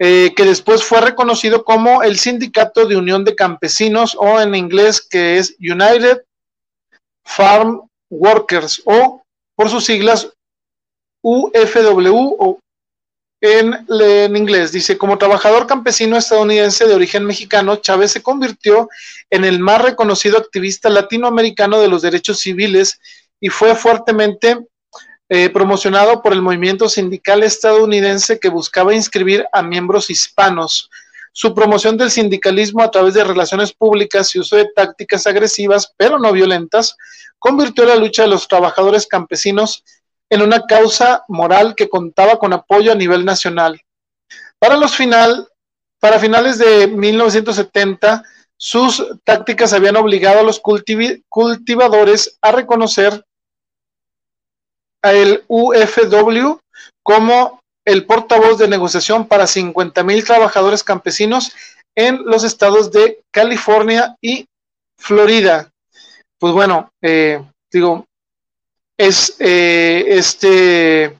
Eh, que después fue reconocido como el Sindicato de Unión de Campesinos o en inglés que es United Farm Workers o por sus siglas UFW o en, en, inglés. Dice, como trabajador campesino estadounidense de origen mexicano, Chávez se convirtió en el más reconocido activista latinoamericano de los derechos civiles y fue fuertemente eh, promocionado por el movimiento sindical estadounidense que buscaba inscribir a miembros hispanos. Su promoción del sindicalismo a través de relaciones públicas y uso de tácticas agresivas, pero no violentas, convirtió la lucha de los trabajadores campesinos en una causa moral que contaba con apoyo a nivel nacional. Para los final, para finales de 1970, sus tácticas habían obligado a los cultivadores a reconocer el UFW como el portavoz de negociación para 50 mil trabajadores campesinos en los estados de California y Florida. Pues bueno, eh, digo, es eh, este,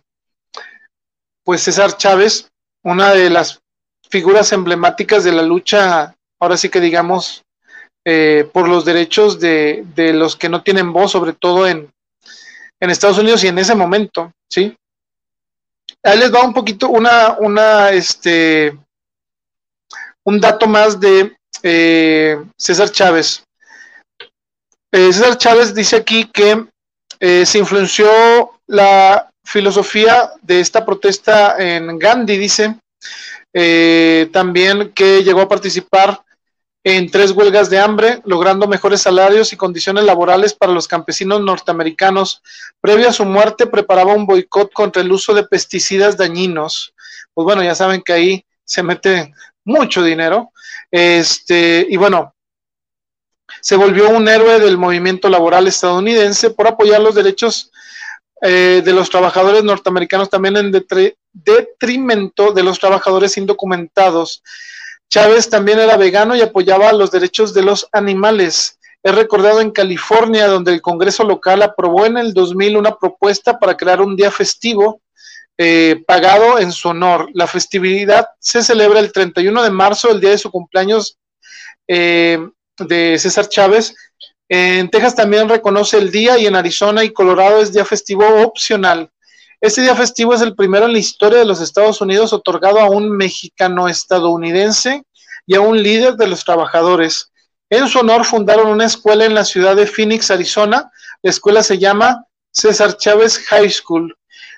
pues César Chávez, una de las figuras emblemáticas de la lucha, ahora sí que digamos, eh, por los derechos de, de, los que no tienen voz, sobre todo en, en Estados Unidos y en ese momento, ¿sí? Ahí les va un poquito una, una, este, un dato más de eh, César Chávez. Eh, César Chávez dice aquí que eh, se influenció la filosofía de esta protesta en Gandhi, dice, también que llegó a participar en tres huelgas de hambre, logrando mejores salarios y condiciones laborales para los campesinos norteamericanos. Previo a su muerte, preparaba un boicot contra el uso de pesticidas dañinos. Pues bueno, ya saben que ahí se mete mucho dinero. Este, y bueno, se volvió un héroe del movimiento laboral estadounidense por apoyar los derechos eh, de los trabajadores norteamericanos, también en detrimento de los trabajadores indocumentados Chávez también era vegano y apoyaba los derechos de los animales. Es recordado en California, donde el Congreso local aprobó en el 2000 una propuesta para crear un día festivo eh, pagado en su honor. La festividad se celebra el 31 de marzo, el día de su cumpleaños, eh, de César Chávez. En Texas también reconoce el día y en Arizona y Colorado es día festivo opcional. Este día festivo es el primero en la historia de los Estados Unidos otorgado a un mexicano estadounidense y a un líder de los trabajadores. En su honor fundaron una escuela en la ciudad de Phoenix, Arizona. La escuela se llama César Chávez High School.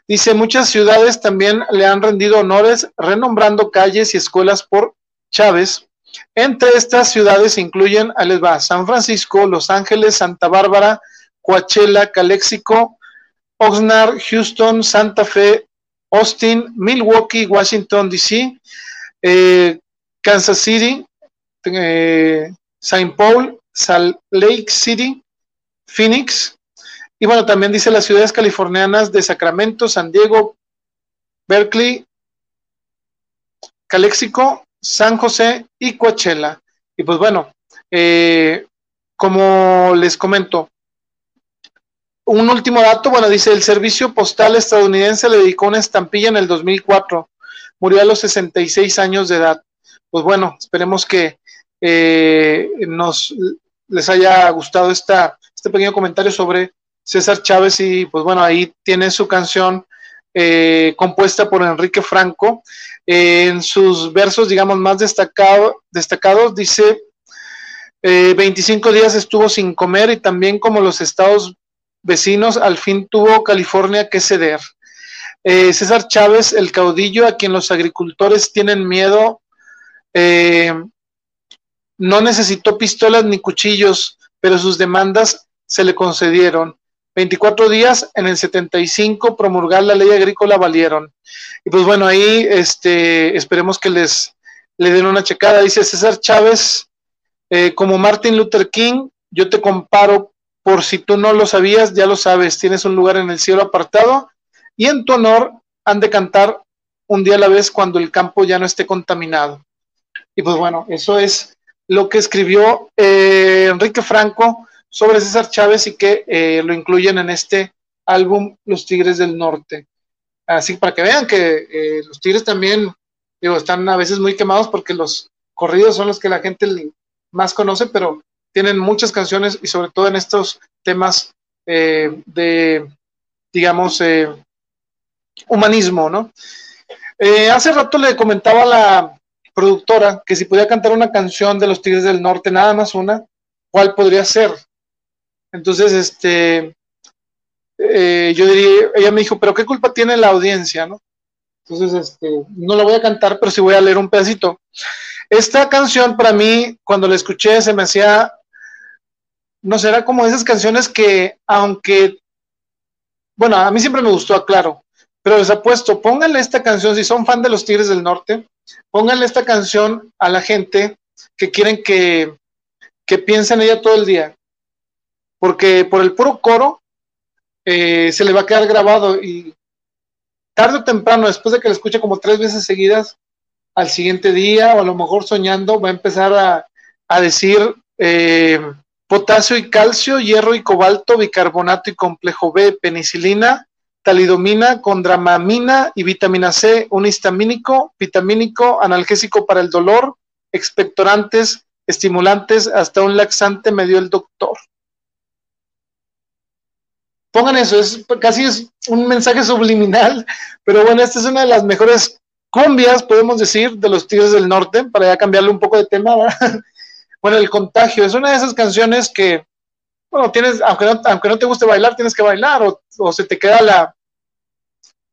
Dice, muchas ciudades también le han rendido honores renombrando calles y escuelas por Chávez. Entre estas ciudades incluyen, a San Francisco, Los Ángeles, Santa Bárbara, Coachella, Calexico, Oxnard, Houston, Santa Fe, Austin, Milwaukee, Washington, D.C., eh, Kansas City, eh, St. Paul, Salt Lake City, Phoenix, y bueno, también dice las ciudades californianas de Sacramento, San Diego, Berkeley, Calexico, San José y Coachella. Y pues bueno, eh, como les comento, un último dato, bueno, dice el servicio postal estadounidense le dedicó una estampilla en el 2004, murió a los 66 años de edad. Pues bueno, esperemos que eh, nos les haya gustado esta, este pequeño comentario sobre César Chávez y pues bueno, ahí tiene su canción eh, compuesta por Enrique Franco. en sus versos, digamos, más destacado, destacados, dice, 25 eh, días estuvo sin comer y también como los estados vecinos, al fin tuvo California que ceder. Eh, César Chávez, el caudillo a quien los agricultores tienen miedo, no necesitó pistolas ni cuchillos, pero sus demandas se le concedieron. 24 días en el 75 promulgar la ley agrícola valieron. Y pues bueno, ahí este, esperemos que les le den una checada. Dice César Chávez, eh, como Martin Luther King, yo te comparo por si tú no lo sabías, ya lo sabes, tienes un lugar en el cielo apartado y en tu honor han de cantar un día a la vez cuando el campo ya no esté contaminado. Y pues bueno, eso es lo que escribió eh, Enrique Franco sobre César Chávez y que eh, lo incluyen en este álbum Los Tigres del Norte. Así para que vean que eh, los Tigres también digo, están a veces muy quemados porque los corridos son los que la gente más conoce, pero tienen muchas canciones y sobre todo en estos temas eh, de, digamos, humanismo, ¿no? hace rato le comentaba a la productora que si podía cantar una canción de los Tigres del Norte, nada más una, ¿cuál podría ser? Entonces, este, eh, yo diría, ella me dijo, pero ¿qué culpa tiene la audiencia, no? Entonces, este, no la voy a cantar, pero sí voy a leer un pedacito. Esta canción para mí, cuando la escuché, se me hacía, no sé, era como esas canciones que, aunque, bueno, a mí siempre me gustó, claro, pero les apuesto, pónganle esta canción, si son fan de los Tigres del Norte, pónganle esta canción a la gente que quieren que, que piense en ella todo el día, porque por el puro coro eh, se le va a quedar grabado y tarde o temprano, después de que lo escuche como tres veces seguidas, al siguiente día o a lo mejor soñando, va a empezar a, decir eh, potasio y calcio, hierro y cobalto, bicarbonato y complejo B, penicilina, talidomina, condramamina y vitamina C, un histamínico, vitamínico, analgésico para el dolor, expectorantes, estimulantes, hasta un laxante me dio el doctor. Pongan eso, es casi es un mensaje subliminal, pero bueno, esta es una de las mejores cumbias, podemos decir, de los Tigres del Norte, para ya cambiarle un poco de tema. Bueno, el contagio es una de esas canciones que, bueno, tienes, aunque no, aunque no te guste bailar, tienes que bailar o, se te queda la,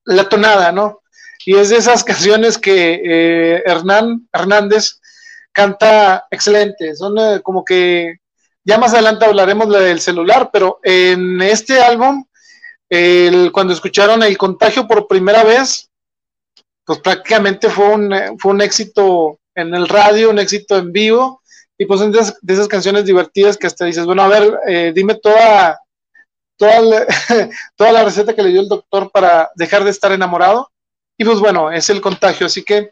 la tonada, ¿no? Y es de esas canciones que eh, Hernán Hernández canta excelente, son eh, como que ya más adelante hablaremos del celular, pero en este álbum, cuando escucharon el contagio por primera vez, pues prácticamente fue un, fue un éxito en el radio, un éxito en vivo, y pues esas, de esas canciones divertidas que hasta dices, bueno, a ver, eh, dime toda, toda la, toda la receta que le dio el doctor para dejar de estar enamorado, y pues bueno, es el contagio, así que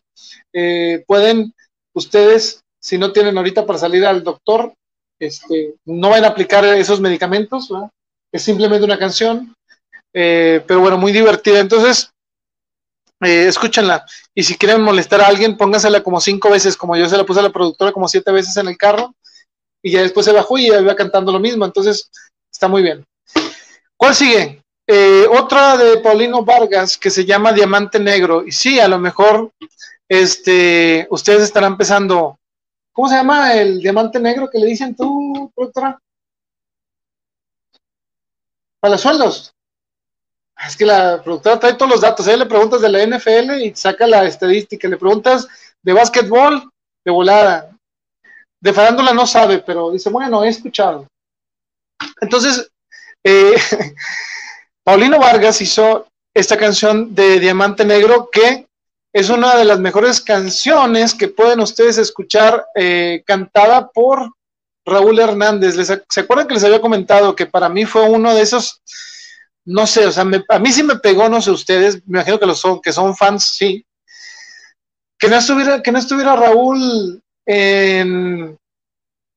eh, pueden ustedes, si no tienen ahorita para salir al doctor, este, no van a aplicar esos medicamentos, es simplemente una canción, eh, pero bueno, muy divertida. Entonces, eh, escúchenla. Y si quieren molestar a alguien, póngansela como cinco veces, como yo se la puse a la productora como siete veces en el carro. y ya después se bajó y ya iba cantando lo mismo, entonces está muy bien. ¿Cuál sigue? Eh, otra de Paulino Vargas que se llama Diamante Negro, y sí, a lo mejor este, ustedes estarán empezando, ¿cómo se llama el diamante negro que le dicen tú, productora? Para los sueldos. Ah, es que la productora trae todos los datos. Ahí le preguntas de la NFL y saca la estadística. Le preguntas de básquetbol, de volada. De farándula no sabe, pero dice, bueno, he escuchado. Entonces, eh, Paulino Vargas hizo esta canción de Diamante Negro que es una de las mejores canciones que pueden ustedes escuchar eh, cantada por Raúl Hernández. ¿Se acuerdan que les había comentado que para mí fue uno de esos, no sé, o sea, a mí sí me pegó, no sé ustedes, me imagino que, los son, que son fans, sí. Que no estuviera, que no estuviera Raúl en,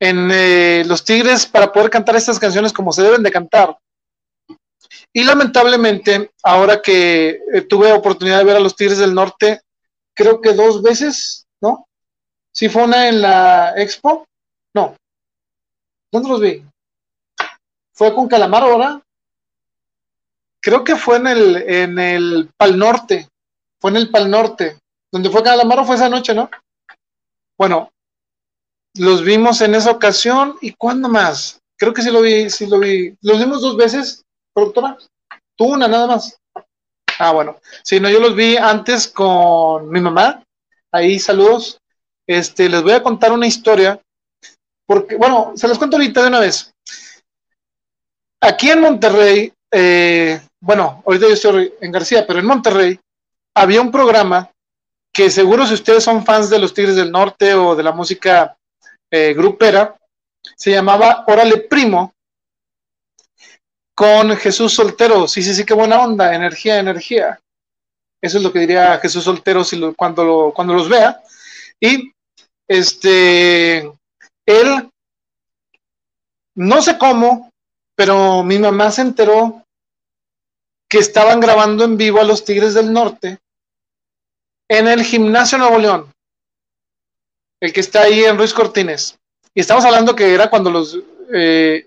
en eh, Los Tigres para poder cantar estas canciones como se deben de cantar. Y lamentablemente, ahora que eh, tuve oportunidad de ver a los Tigres del Norte, creo que dos veces, ¿no? Sí fue una en la Expo, no. ¿Dónde los vi? Fue con Calamar ahora. Creo que fue en el, en el Pal Norte. Fue en el Pal Norte. Donde fue Calamaro fue esa noche, ¿no? Bueno, los vimos en esa ocasión y ¿cuándo más? Creo que sí lo vi, sí lo vi. Los vimos dos veces productora? Tú una nada más. Ah, bueno. Sí, no, yo los vi antes con mi mamá. Ahí, saludos. Este, les voy a contar una historia. Porque, bueno, se los cuento ahorita de una vez. Aquí en Monterrey, eh, bueno, ahorita yo estoy en García, pero en Monterrey había un programa que seguro si ustedes son fans de los Tigres del Norte o de la música eh, grupera, se llamaba Órale Primo, con Jesús Soltero. Sí, sí, sí, qué buena onda, energía, energía. Eso es lo que diría Jesús Soltero si cuando, cuando los vea. Y este, él, no sé cómo, pero mi mamá se enteró que estaban grabando en vivo a los Tigres del Norte en el Gimnasio Nuevo León, el que está ahí en Ruiz Cortines. Y estamos hablando que era cuando los eh,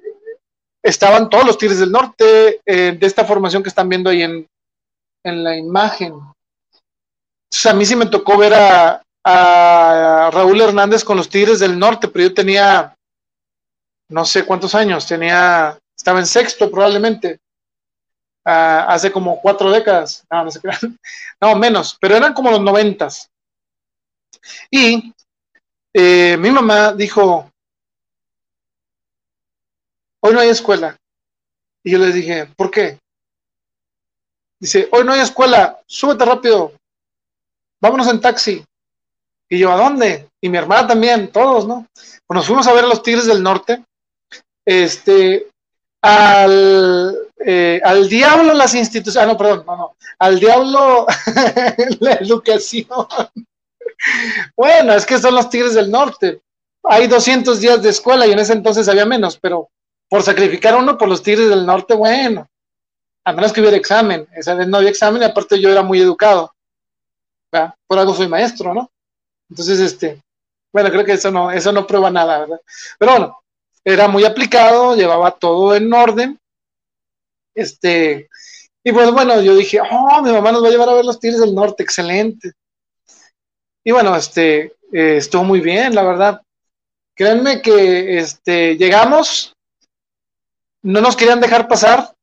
estaban todos los Tigres del Norte eh, de esta formación que están viendo ahí en, la imagen. a mí sí me tocó ver a, Raúl Hernández con los Tigres del Norte, pero yo tenía no sé cuántos años, tenía, estaba en sexto probablemente, hace como cuatro décadas, no, no sé qué, no, menos, pero eran como los noventas. Y eh, mi mamá dijo, hoy no hay escuela. Y yo les dije, ¿por qué? Dice, hoy no hay escuela, súbete rápido, vámonos en taxi. Y yo, ¿a dónde? Y mi hermana también, todos, ¿no? Pues nos fuimos a ver a los Tigres del Norte, este, al, eh, al diablo las instituciones, ah, no, perdón, no, no, al diablo la educación. bueno, es que son los Tigres del Norte. Hay 200 días de escuela y en ese entonces había menos, pero por sacrificar uno por los Tigres del Norte, bueno, a menos que hubiera examen. Esa vez no había examen y aparte yo era muy educado. Por algo soy maestro, ¿no? Entonces, este, bueno, creo que eso no, eso no prueba nada, ¿verdad? Pero bueno, era muy aplicado, llevaba todo en orden. Este, y pues bueno, yo dije, oh, mi mamá nos va a llevar a ver los Tigres del Norte, excelente. Y bueno, este, eh, estuvo muy bien, la verdad. Créanme que este, llegamos, no nos querían dejar pasar,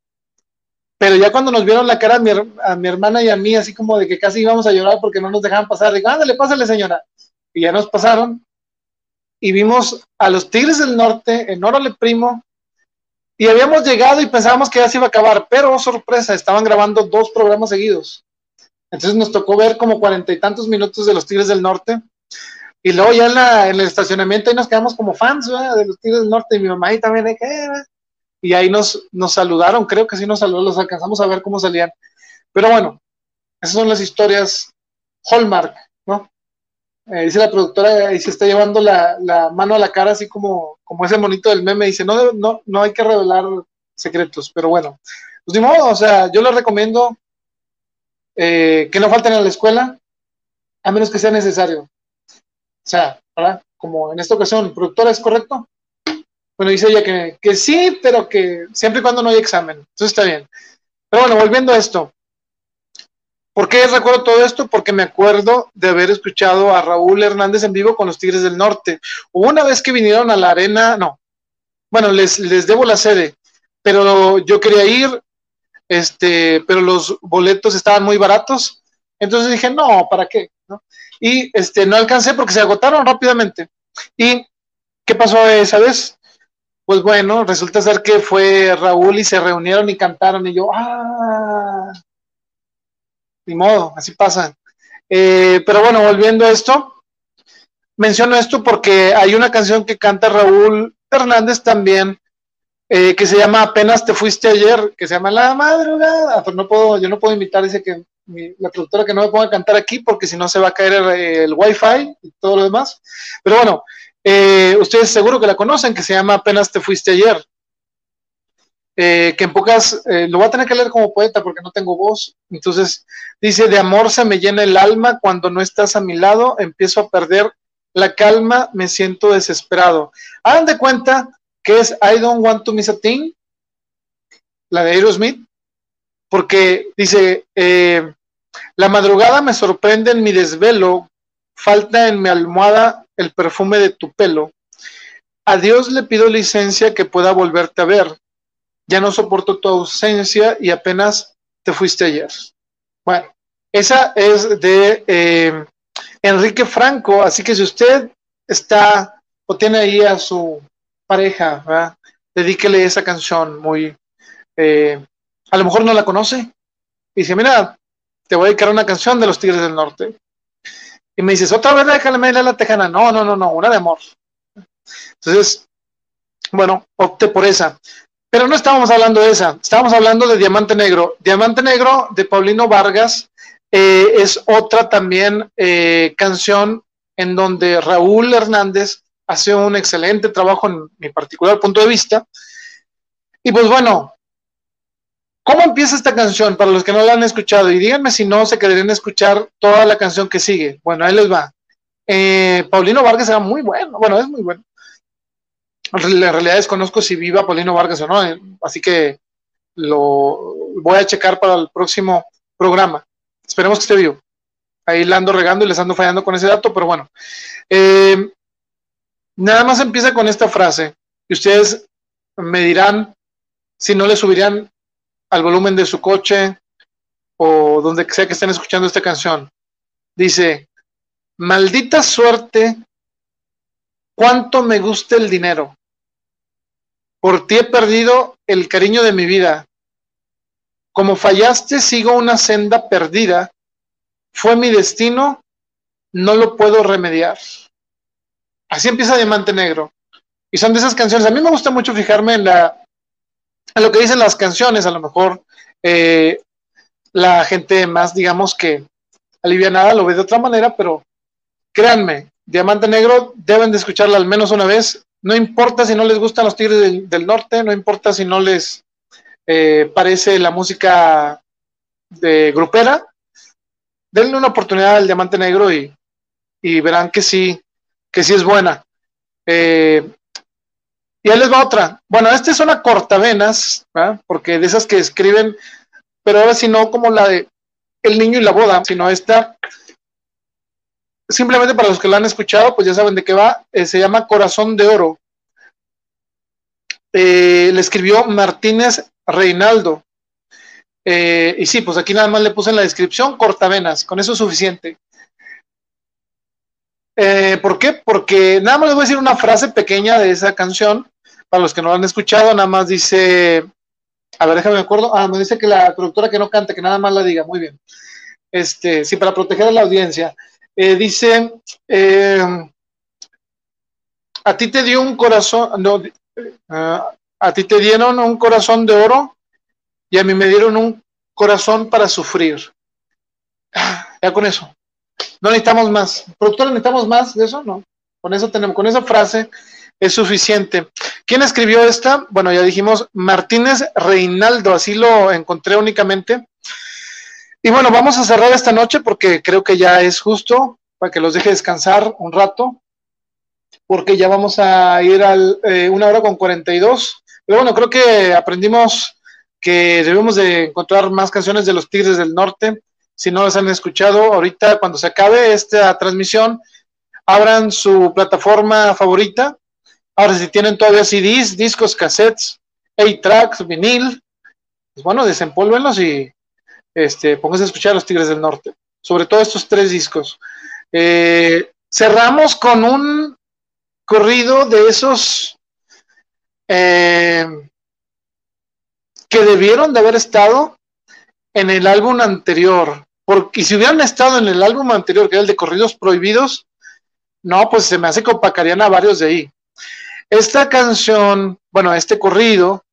pero ya cuando nos vieron la cara a mi, hermana y a mí, así como de que casi íbamos a llorar porque no nos dejaban pasar, digo, ándale, pásale señora. Y ya nos pasaron y vimos a los Tigres del Norte en Órale Primo y habíamos llegado y pensábamos que ya se iba a acabar, pero oh, sorpresa, estaban grabando dos programas seguidos. Entonces nos tocó ver como cuarenta y tantos minutos de los Tigres del Norte. Y luego ya en, el estacionamiento ahí nos quedamos como fans de los Tigres del Norte y mi mamá ahí también y ahí nos, nos saludaron, creo que sí nos saludaron, los alcanzamos a ver cómo salían. Pero bueno, esas son las historias Hallmark. Eh, dice la productora y se está llevando la, mano a la cara, así como, como ese monito del meme, dice, no, no, no hay que revelar secretos, pero bueno, pues ni modo, o sea, yo les recomiendo eh, que no falten a la escuela, a menos que sea necesario. O sea, ¿verdad? Como en esta ocasión, productora, ¿es correcto? Bueno, dice ella que, que sí, pero que siempre y cuando no hay examen. Entonces está bien. Pero bueno, volviendo a esto. ¿Por qué recuerdo todo esto? Porque me acuerdo de haber escuchado a Raúl Hernández en vivo con los Tigres del Norte. Una vez que vinieron a la arena, no, bueno, les, les debo la sede, pero yo quería ir, este, pero los boletos estaban muy baratos, entonces dije, no, ¿para qué? Y este, no alcancé porque se agotaron rápidamente. ¿Y qué pasó esa vez? Pues bueno, resulta ser que fue Raúl y se reunieron y cantaron y yo, ah, ni modo, así pasa. Eh, pero bueno, volviendo a esto, menciono esto porque hay una canción que canta Raúl Hernández también, eh, que se llama Apenas te fuiste ayer, que se llama La madrugada. Pues no puedo, yo no puedo invitar, dice que la productora que no me ponga a cantar aquí porque si no se va a caer el, el wifi y todo lo demás. Pero bueno, eh, ustedes seguro que la conocen, que se llama Apenas te fuiste ayer. Eh, que en pocas, eh, lo voy a tener que leer como poeta porque no tengo voz. Entonces dice, de amor se me llena el alma cuando no estás a mi lado, empiezo a perder la calma, me siento desesperado. Hagan de cuenta que es I don't want to miss a thing, la de Aerosmith, porque dice, eh, la madrugada me sorprende en mi desvelo, falta en mi almohada el perfume de tu pelo. A Dios le pido licencia que pueda volverte a ver ya no soporto tu ausencia y apenas te fuiste ayer. Bueno, esa es de eh, Enrique Franco, así que si usted está o tiene ahí a su pareja, dedíquele esa canción muy... Eh, a lo mejor no la conoce. Y dice, mira, te voy a dedicar una canción de los Tigres del Norte. Y me dices, otra vez déjame la tejana. No, no, no, no, una de amor. Entonces, bueno, opte por esa. Pero no estábamos hablando de esa, estábamos hablando de Diamante Negro. Diamante Negro de Paulino Vargas eh, es otra también eh, canción en donde Raúl Hernández hace un excelente trabajo en mi particular punto de vista. Y pues bueno, ¿cómo empieza esta canción? Para los que no la han escuchado, y díganme si no se quedarían escuchar toda la canción que sigue. Bueno, ahí les va. Eh, Paulino Vargas era muy bueno, bueno, es muy bueno. En realidad desconozco si viva Paulino Vargas o no, eh, así que lo voy a checar para el próximo programa. Esperemos que esté vivo. Ahí la ando regando y les ando fallando con ese dato, pero bueno. Eh, nada más empieza con esta frase y ustedes me dirán si no le subirían al volumen de su coche o donde sea que estén escuchando esta canción. Dice, maldita suerte, cuánto me gusta el dinero. Por ti he perdido el cariño de mi vida. Como fallaste, sigo una senda perdida. Fue mi destino, no lo puedo remediar. Así empieza Diamante Negro. Y son de esas canciones. A mí me gusta mucho fijarme en, la, en lo que dicen las canciones. A lo mejor eh, la gente más, digamos que alivianada lo ve de otra manera, pero créanme, Diamante Negro deben de escucharla al menos una vez no importa si no les gustan los Tigres del, Norte, no importa si no les eh, parece la música de grupera, denle una oportunidad al Diamante Negro y, verán que sí, que sí es buena. Eh, y ahí les va otra. Bueno, esta es una cortavenas, porque de esas que escriben, pero ahora sí no como la de El niño y la boda, sino esta simplemente para los que la han escuchado, pues ya saben de qué va. Eh, se llama Corazón de Oro. Eh, le escribió Martínez Reinaldo. Eh, y sí, pues aquí nada más le puse en la descripción cortavenas, con eso es suficiente. ¿Por qué? Porque nada más les voy a decir una frase pequeña de esa canción, para los que no la han escuchado, nada más dice, a ver, déjame me acuerdo, ah, me dice que la productora que no cante, que nada más la diga, muy bien. Este, sí, para proteger a la audiencia. Eh, dice, eh, a ti te dio un corazón, no, eh, a ti te dieron un corazón de oro y a mí me dieron un corazón para sufrir. Ah, ya con eso. No necesitamos más. Productor, necesitamos más de eso, no. Con eso tenemos, con esa frase es suficiente. ¿Quién escribió esta? Bueno, ya dijimos Martínez Reinaldo, así lo encontré únicamente. Y bueno, vamos a cerrar esta noche porque creo que ya es justo para que los deje descansar un rato. porque ya vamos a ir a eh, una hora con 42. Pero bueno, creo que aprendimos que debemos de encontrar más canciones de los Tigres del Norte. Si no las han escuchado, ahorita cuando se acabe esta transmisión, abran su plataforma favorita. Ahora, si tienen todavía CDs, discos, cassettes, 8-tracks, vinil, pues bueno, desempólvenlos y este, a escuchar a los Tigres del Norte. Sobre todo estos tres discos. Eh, cerramos con un corrido de esos eh, que debieron de haber estado en el álbum anterior. Porque si hubieran estado en el álbum anterior, que era el de Corridos Prohibidos, no, pues se me hace que a varios de ahí. Esta canción, bueno, este corrido,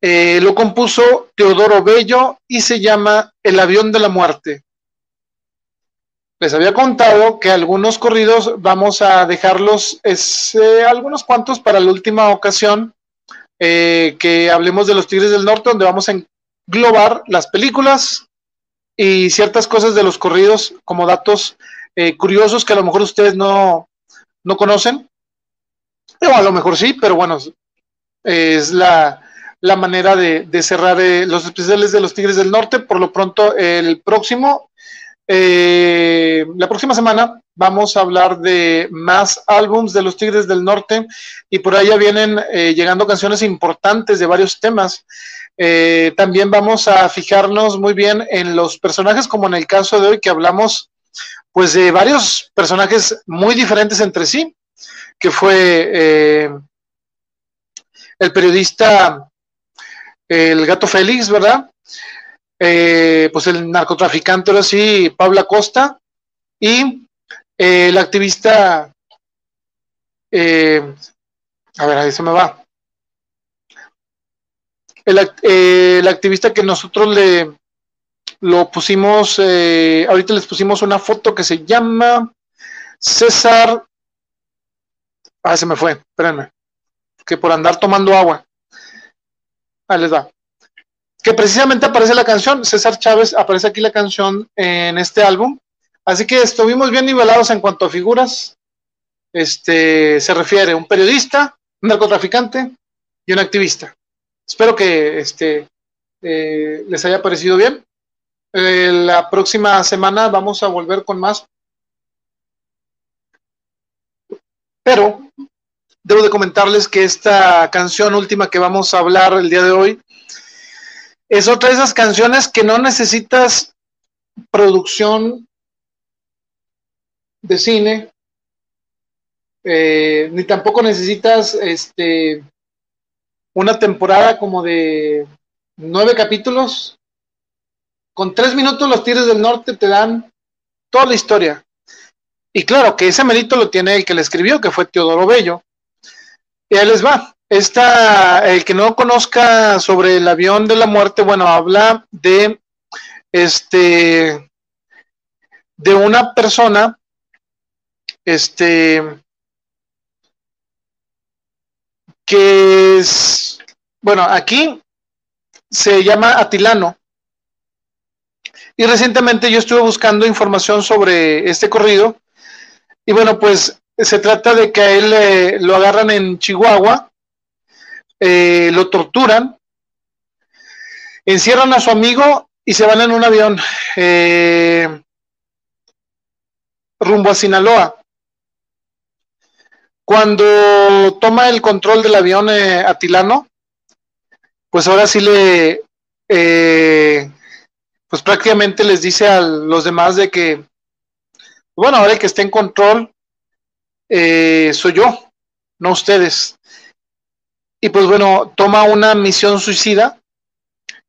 eh, lo compuso Teodoro Bello y se llama El avión de la muerte les había contado que algunos corridos vamos a dejarlos, es, eh, algunos cuantos para la última ocasión, eh, que hablemos de los Tigres del Norte, donde vamos a englobar las películas y ciertas cosas de los corridos como datos curiosos que a lo mejor ustedes no, no conocen. O a lo mejor sí, pero bueno, es la, la manera de, cerrar los especiales de los Tigres del Norte. Por lo pronto, el próximo eh, la próxima semana vamos a hablar de más álbums de los Tigres del Norte y por allá vienen eh, llegando canciones importantes de varios temas. Eh, también vamos a fijarnos muy bien en los personajes, como en el caso de hoy que hablamos, pues de varios personajes muy diferentes entre sí, que fue el periodista El Gato Félix, ¿verdad? Eh, pues el narcotraficante, ahora sí, Pablo Acosta, y eh, el activista, eh, a ver, ahí se me va. El, activista que nosotros le lo pusimos, ahorita les pusimos una foto que se llama César. Ah, se me fue, espérenme. Que por andar tomando agua. Ahí les va que precisamente aparece la canción, César Chávez aparece aquí la canción en este álbum, así que estuvimos bien nivelados en cuanto a figuras, este, se refiere un periodista, un narcotraficante y un activista. Espero que este, eh, les haya parecido bien. Eh, la próxima semana vamos a volver con más. Pero debo de comentarles que esta canción última que vamos a hablar el día de hoy es otra de esas canciones que no necesitas producción de cine, eh, ni tampoco necesitas este una temporada como de nueve capítulos. Con tres minutos los Tigres del Norte te dan toda la historia. Y claro que ese mérito lo tiene el que le escribió, que fue Teodoro Bello. Y ahí les va. Esta, el que no conozca sobre el avión de la muerte, bueno, habla de este de una persona este que es bueno, aquí se llama Atilano. Y recientemente yo estuve buscando información sobre este corrido. Y bueno, pues se trata de que a él eh, lo agarran en Chihuahua eh, lo torturan, encierran a su amigo y se van en un avión eh, rumbo a Sinaloa. Cuando toma el control del avión eh, Atilano, pues ahora sí le, pues prácticamente les dice a los demás de que, bueno, ahora que esté en control soy yo, no ustedes y pues bueno, toma una misión suicida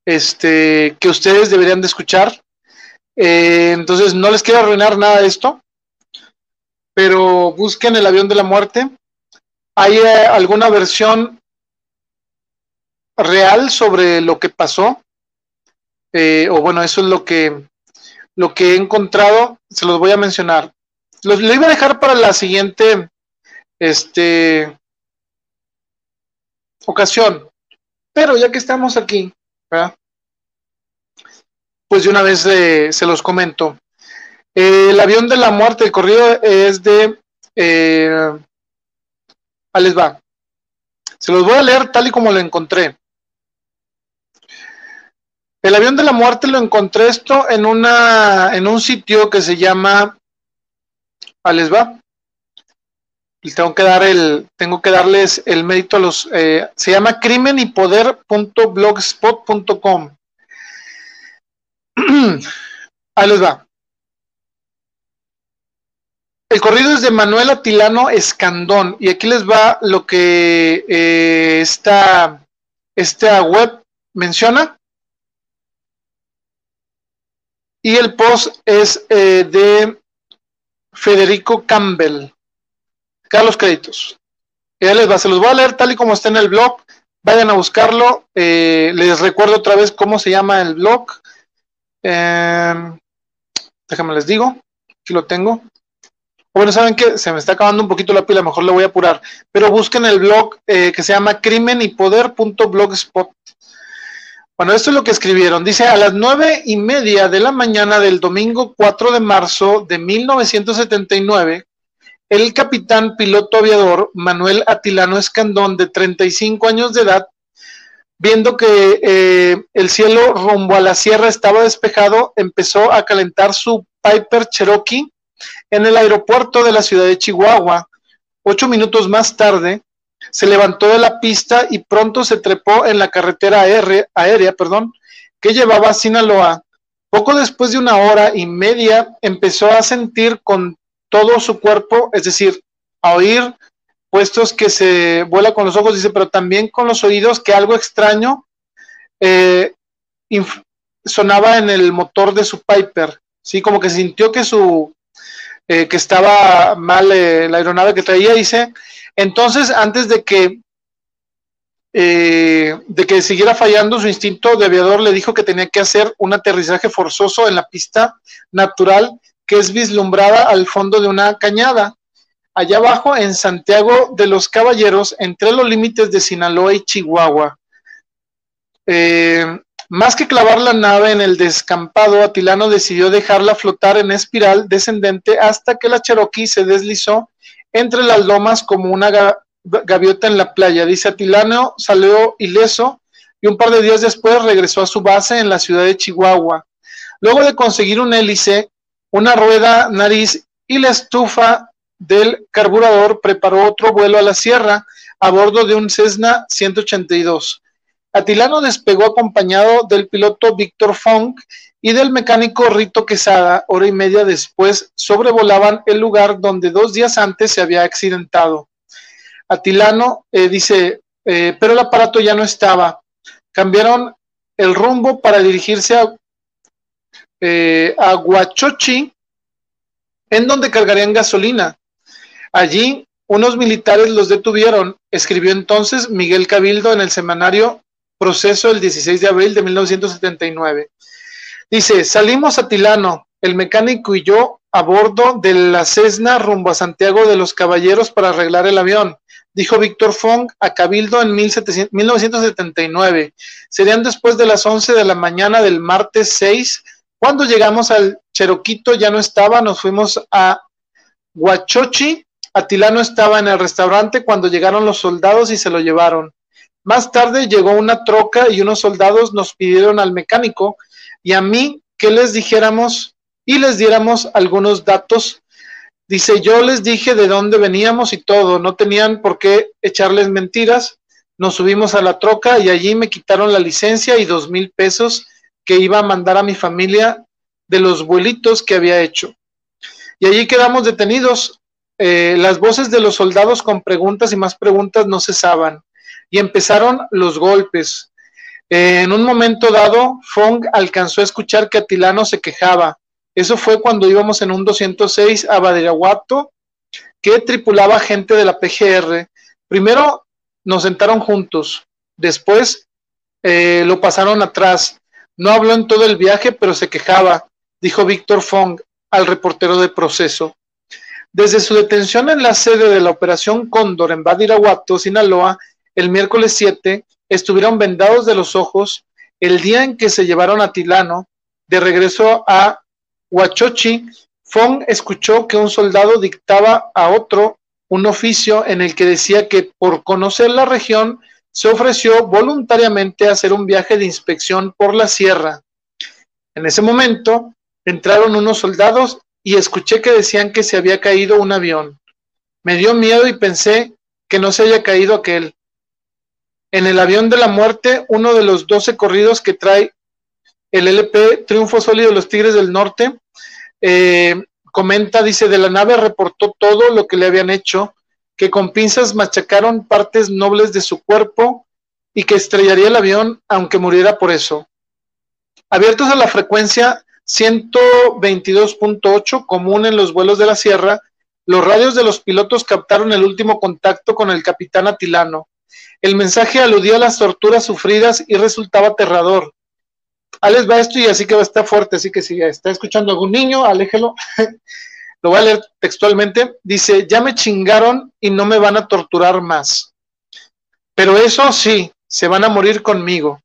este, que ustedes deberían de escuchar. Eh, entonces, no les quiero arruinar nada de esto, pero busquen el avión de la muerte. Hay eh, alguna versión real sobre lo que pasó, eh, o bueno, eso es lo que, lo que he encontrado, se los voy a mencionar. Lo iba a dejar para la siguiente, este, ocasión. Pero ya que estamos aquí, pues de una vez eh, se los comento. el avión de la muerte, el corrido es de eh, les va. Se los voy a leer tal y como lo encontré. El avión de la muerte lo encontré esto en una en un sitio que se llama ahí les va. tengo que dar el tengo que darles el mérito a los eh, se llama crimen y poder.blogspot.com. ahí les va. El corrido es de Manuel Atilano Escandón y aquí les va lo que eh, esta, esta web menciona. Y el post es eh, de Federico Campbell. Carlos créditos. Ya les va, se los voy a leer tal y como está en el blog. Vayan a buscarlo. Eh, les recuerdo otra vez cómo se llama el blog. déjenme les digo. Aquí lo tengo. Bueno, saben que se me está acabando un poquito la pila, mejor le voy a apurar. Pero busquen el blog eh, que se llama crimen y poder.blogspot. Bueno, esto es lo que escribieron. Dice, a las nueve y media de la mañana del domingo 4 de marzo de 1979, el capitán piloto aviador Manuel Atilano Escandón, de 35 años de edad, viendo que eh, el cielo rumbo a la sierra estaba despejado, empezó a calentar su Piper Cherokee en el aeropuerto de la ciudad de Chihuahua. Ocho minutos más tarde, se levantó de la pista y pronto se trepó en la carretera aérea, perdón, que llevaba Sinaloa. Poco después de una hora y media empezó a sentir con todo su cuerpo, es decir, a oír puestos que se vuela con los ojos, dice, pero también con los oídos que algo extraño eh, sonaba en el motor de su Piper, sí, como que sintió que su eh, que estaba mal eh, la aeronave que traía, dice, entonces antes de que eh, de que siguiera fallando, su instinto de aviador le dijo que tenía que hacer un aterrizaje forzoso en la pista natural que es vislumbrada al fondo de una cañada. Allá abajo, en Santiago de los Caballeros, entre los límites de Sinaloa y Chihuahua. Eh, más que clavar la nave en el descampado, Atilano decidió dejarla flotar en espiral descendente hasta que la Cherokee se deslizó entre las lomas como una gaviota en la playa. Dice Atilano, salió ileso y un par de días después regresó a su base en la ciudad de Chihuahua. Luego de conseguir un hélice, una rueda, nariz y la estufa del carburador, preparó otro vuelo a la sierra a bordo de un Cessna 182. Atilano despegó acompañado del piloto Víctor Funk y del mecánico Rito Quesada. Hora y media después sobrevolaban el lugar donde dos días antes se había accidentado. Atilano eh, dice, eh, pero el aparato ya no estaba. Cambiaron el rumbo para dirigirse a, eh, a Huachochi, en donde cargarían gasolina. Allí unos militares los detuvieron, escribió entonces Miguel Cabildo en el semanario proceso el 16 de abril de 1979. Dice, salimos a Tilano, el mecánico y yo, a bordo de la Cessna rumbo a Santiago de los Caballeros para arreglar el avión, dijo Víctor Fong a Cabildo en 1979. Serían después de las 11 de la mañana del martes 6. Cuando llegamos al Cheroquito ya no estaba, nos fuimos a Huachochi. Atilano estaba en el restaurante cuando llegaron los soldados y se lo llevaron. Más tarde llegó una troca y unos soldados nos pidieron al mecánico y a mí que les dijéramos y les diéramos algunos datos. Dice, yo les dije de dónde veníamos y todo, no tenían por qué echarles mentiras. Nos subimos a la troca y allí me quitaron la licencia y dos mil pesos que iba a mandar a mi familia de los vuelitos que había hecho. Y allí quedamos detenidos. Eh, las voces de los soldados con preguntas y más preguntas no cesaban y empezaron los golpes. En un momento dado, Fong alcanzó a escuchar que Atilano se quejaba. Eso fue cuando íbamos en un 206 a Badiraguato, que tripulaba gente de la PGR. Primero nos sentaron juntos, después eh, lo pasaron atrás. No habló en todo el viaje, pero se quejaba, dijo Víctor Fong al reportero de proceso. Desde su detención en la sede de la Operación Cóndor en Badiraguato, Sinaloa, el miércoles 7, estuvieron vendados de los ojos el día en que se llevaron a Tilano de regreso a Huachochi. Fong escuchó que un soldado dictaba a otro un oficio en el que decía que por conocer la región se ofreció voluntariamente a hacer un viaje de inspección por la sierra. En ese momento entraron unos soldados y escuché que decían que se había caído un avión. Me dio miedo y pensé que no se haya caído aquel. En el avión de la muerte, uno de los doce corridos que trae el LP Triunfo Sólido de los Tigres del Norte, eh, comenta, dice, de la nave reportó todo lo que le habían hecho, que con pinzas machacaron partes nobles de su cuerpo y que estrellaría el avión aunque muriera por eso. Abiertos a la frecuencia 122.8 común en los vuelos de la Sierra, los radios de los pilotos captaron el último contacto con el capitán Atilano. El mensaje aludía a las torturas sufridas y resultaba aterrador. Alex va esto y así que va a estar fuerte, así que si está escuchando algún niño, aléjelo. Lo voy a leer textualmente. Dice, ya me chingaron y no me van a torturar más. Pero eso sí, se van a morir conmigo.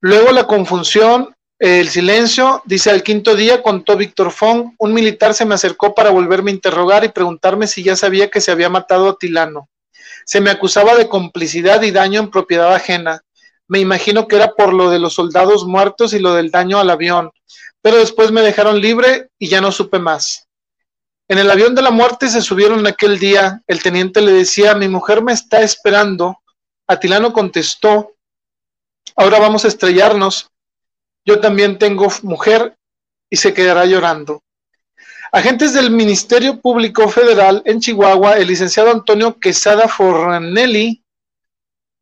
Luego la confusión el silencio, dice al quinto día, contó Víctor Fong, un militar se me acercó para volverme a interrogar y preguntarme si ya sabía que se había matado a Tilano. Se me acusaba de complicidad y daño en propiedad ajena. Me imagino que era por lo de los soldados muertos y lo del daño al avión, pero después me dejaron libre y ya no supe más. En el avión de la muerte se subieron aquel día. El teniente le decía, mi mujer me está esperando. Atilano contestó, ahora vamos a estrellarnos yo también tengo mujer y se quedará llorando. Agentes del Ministerio Público Federal en Chihuahua, el licenciado Antonio Quesada Fornelli,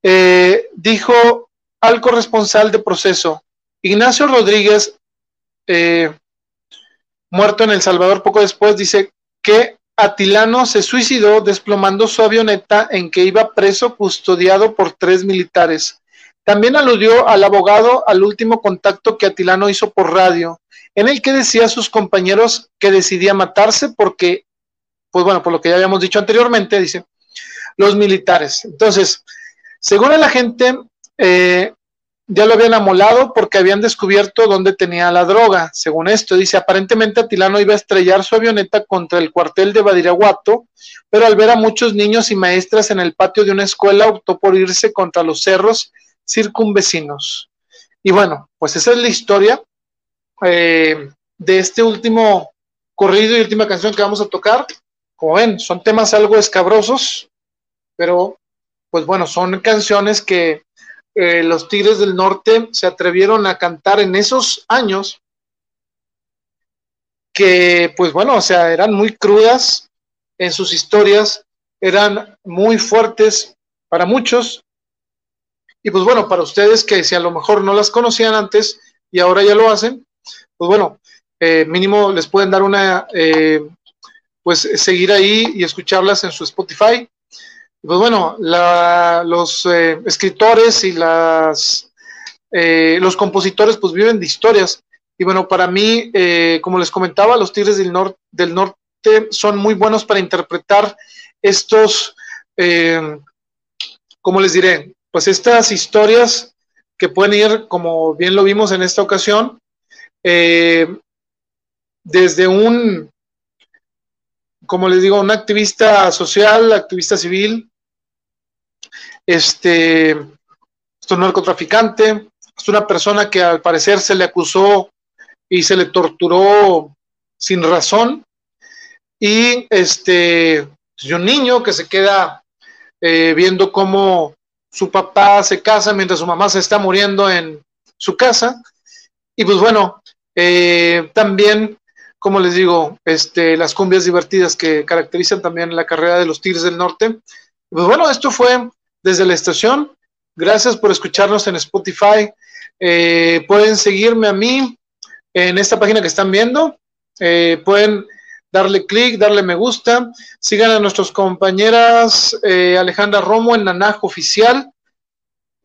eh, dijo al corresponsal de proceso, Ignacio Rodríguez, eh, muerto en El Salvador poco después, dice que Atilano se suicidó desplomando su avioneta en que iba preso custodiado por tres militares. También aludió al abogado al último contacto que Atilano hizo por radio, en el que decía a sus compañeros que decidía matarse porque, pues bueno, por lo que ya habíamos dicho anteriormente, dice, los militares. Entonces, según la gente, eh, ya lo habían amolado porque habían descubierto dónde tenía la droga. Según esto, dice, aparentemente Atilano iba a estrellar su avioneta contra el cuartel de Badiraguato, pero al ver a muchos niños y maestras en el patio de una escuela, optó por irse contra los cerros circunvecinos. Y bueno, pues esa es la historia eh, de este último corrido y última canción que vamos a tocar. Como ven, son temas algo escabrosos, pero pues bueno, son canciones que eh, los Tigres del Norte se atrevieron a cantar en esos años, que pues bueno, o sea, eran muy crudas en sus historias, eran muy fuertes para muchos, y pues bueno, para ustedes que si a lo mejor no las conocían antes y ahora ya lo hacen, pues bueno, eh, mínimo les pueden dar una, eh, pues seguir ahí y escucharlas en su Spotify. Pues bueno, los eh, escritores y las, los compositores pues viven de historias. Y bueno, para mí, como les comentaba, los Tigres del, del Norte son muy buenos para interpretar estos, como les diré? pues estas historias que pueden ir, como bien lo vimos en esta ocasión, eh, desde un, como les digo, un activista social, activista civil, este, es un narcotraficante, es una persona que al parecer se le acusó y se le torturó sin razón, y este, pues, un niño que se queda eh, viendo cómo su papá se casa mientras su mamá se está muriendo en su casa. Y pues bueno, eh, también, como les digo, este, las cumbias divertidas que caracterizan también la carrera de los Tigres del Norte. Pues bueno, esto fue desde la estación. Gracias por escucharnos en Spotify. Eh, pueden seguirme a mí en esta página que están viendo. Eh, pueden darle clic, darle me gusta. Sigan a nuestras compañeras eh, Alejandra Romo en Nanajo Oficial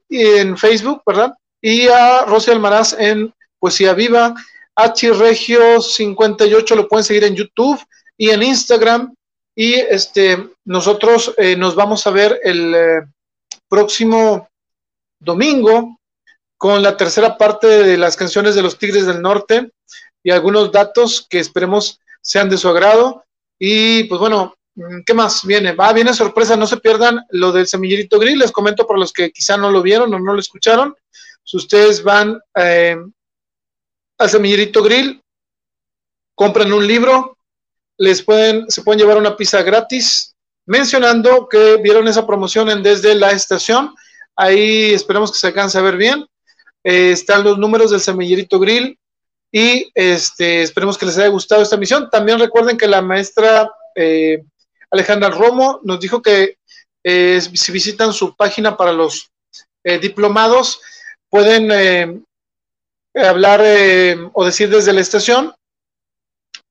y en Facebook, ¿verdad? Y a Rosy Almaraz en Poesía Viva. H Regio 58 lo pueden seguir en YouTube y en Instagram. Y este, nosotros eh, nos vamos a ver el eh, próximo domingo con la tercera parte de las canciones de los Tigres del Norte. y algunos datos que esperemos sean de su agrado. Y pues bueno, mm, ¿qué más viene? Va, viene sorpresa, no se pierdan lo del semillerito grill. Les comento para los que quizá no lo vieron o no lo escucharon. Si ustedes van eh, al semillerito grill, compran un libro, les pueden, se pueden llevar una pizza gratis, mencionando que vieron esa promoción en desde la estación. Ahí esperemos que se alcance a ver bien. Eh, están los números del semillerito grill y este, esperemos que les haya gustado esta misión. También recuerden que la maestra eh, Alejandra Romo nos dijo que eh, si visitan su página para los diplomados, pueden hablar o decir desde la estación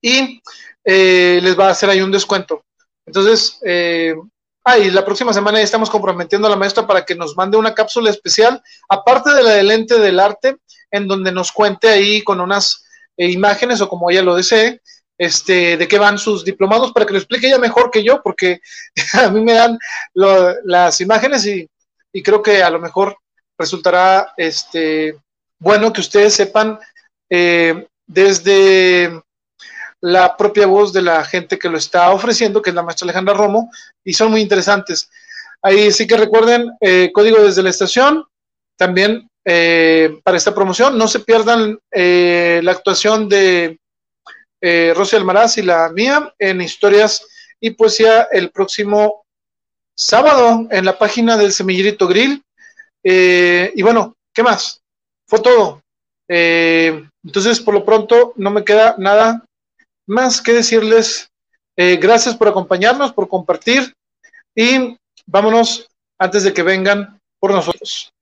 y eh, les va a hacer ahí un descuento. Entonces, eh, la próxima semana ya estamos comprometiendo a la maestra para que nos mande una cápsula especial, aparte de la del del arte, en donde nos cuente ahí con unas eh, imágenes o como ella lo desee, este, de qué van sus diplomados, para que lo explique ella mejor que yo, porque a mí me dan las imágenes y, y, creo que a lo mejor resultará este, bueno que ustedes sepan eh, desde la propia voz de la gente que lo está ofreciendo, que es la maestra Alejandra Romo, y son muy interesantes. Ahí sí que recuerden, eh, código desde la estación, también eh, para esta promoción. No se pierdan eh, la actuación de Rosy Almaraz y la mía en historias y poesía el próximo sábado en la página del Semillerito Grill. y bueno, ¿qué más? Fue todo. entonces, por lo pronto, no me queda nada más que decirles eh, gracias por acompañarnos, por compartir y vámonos antes de que vengan por nosotros.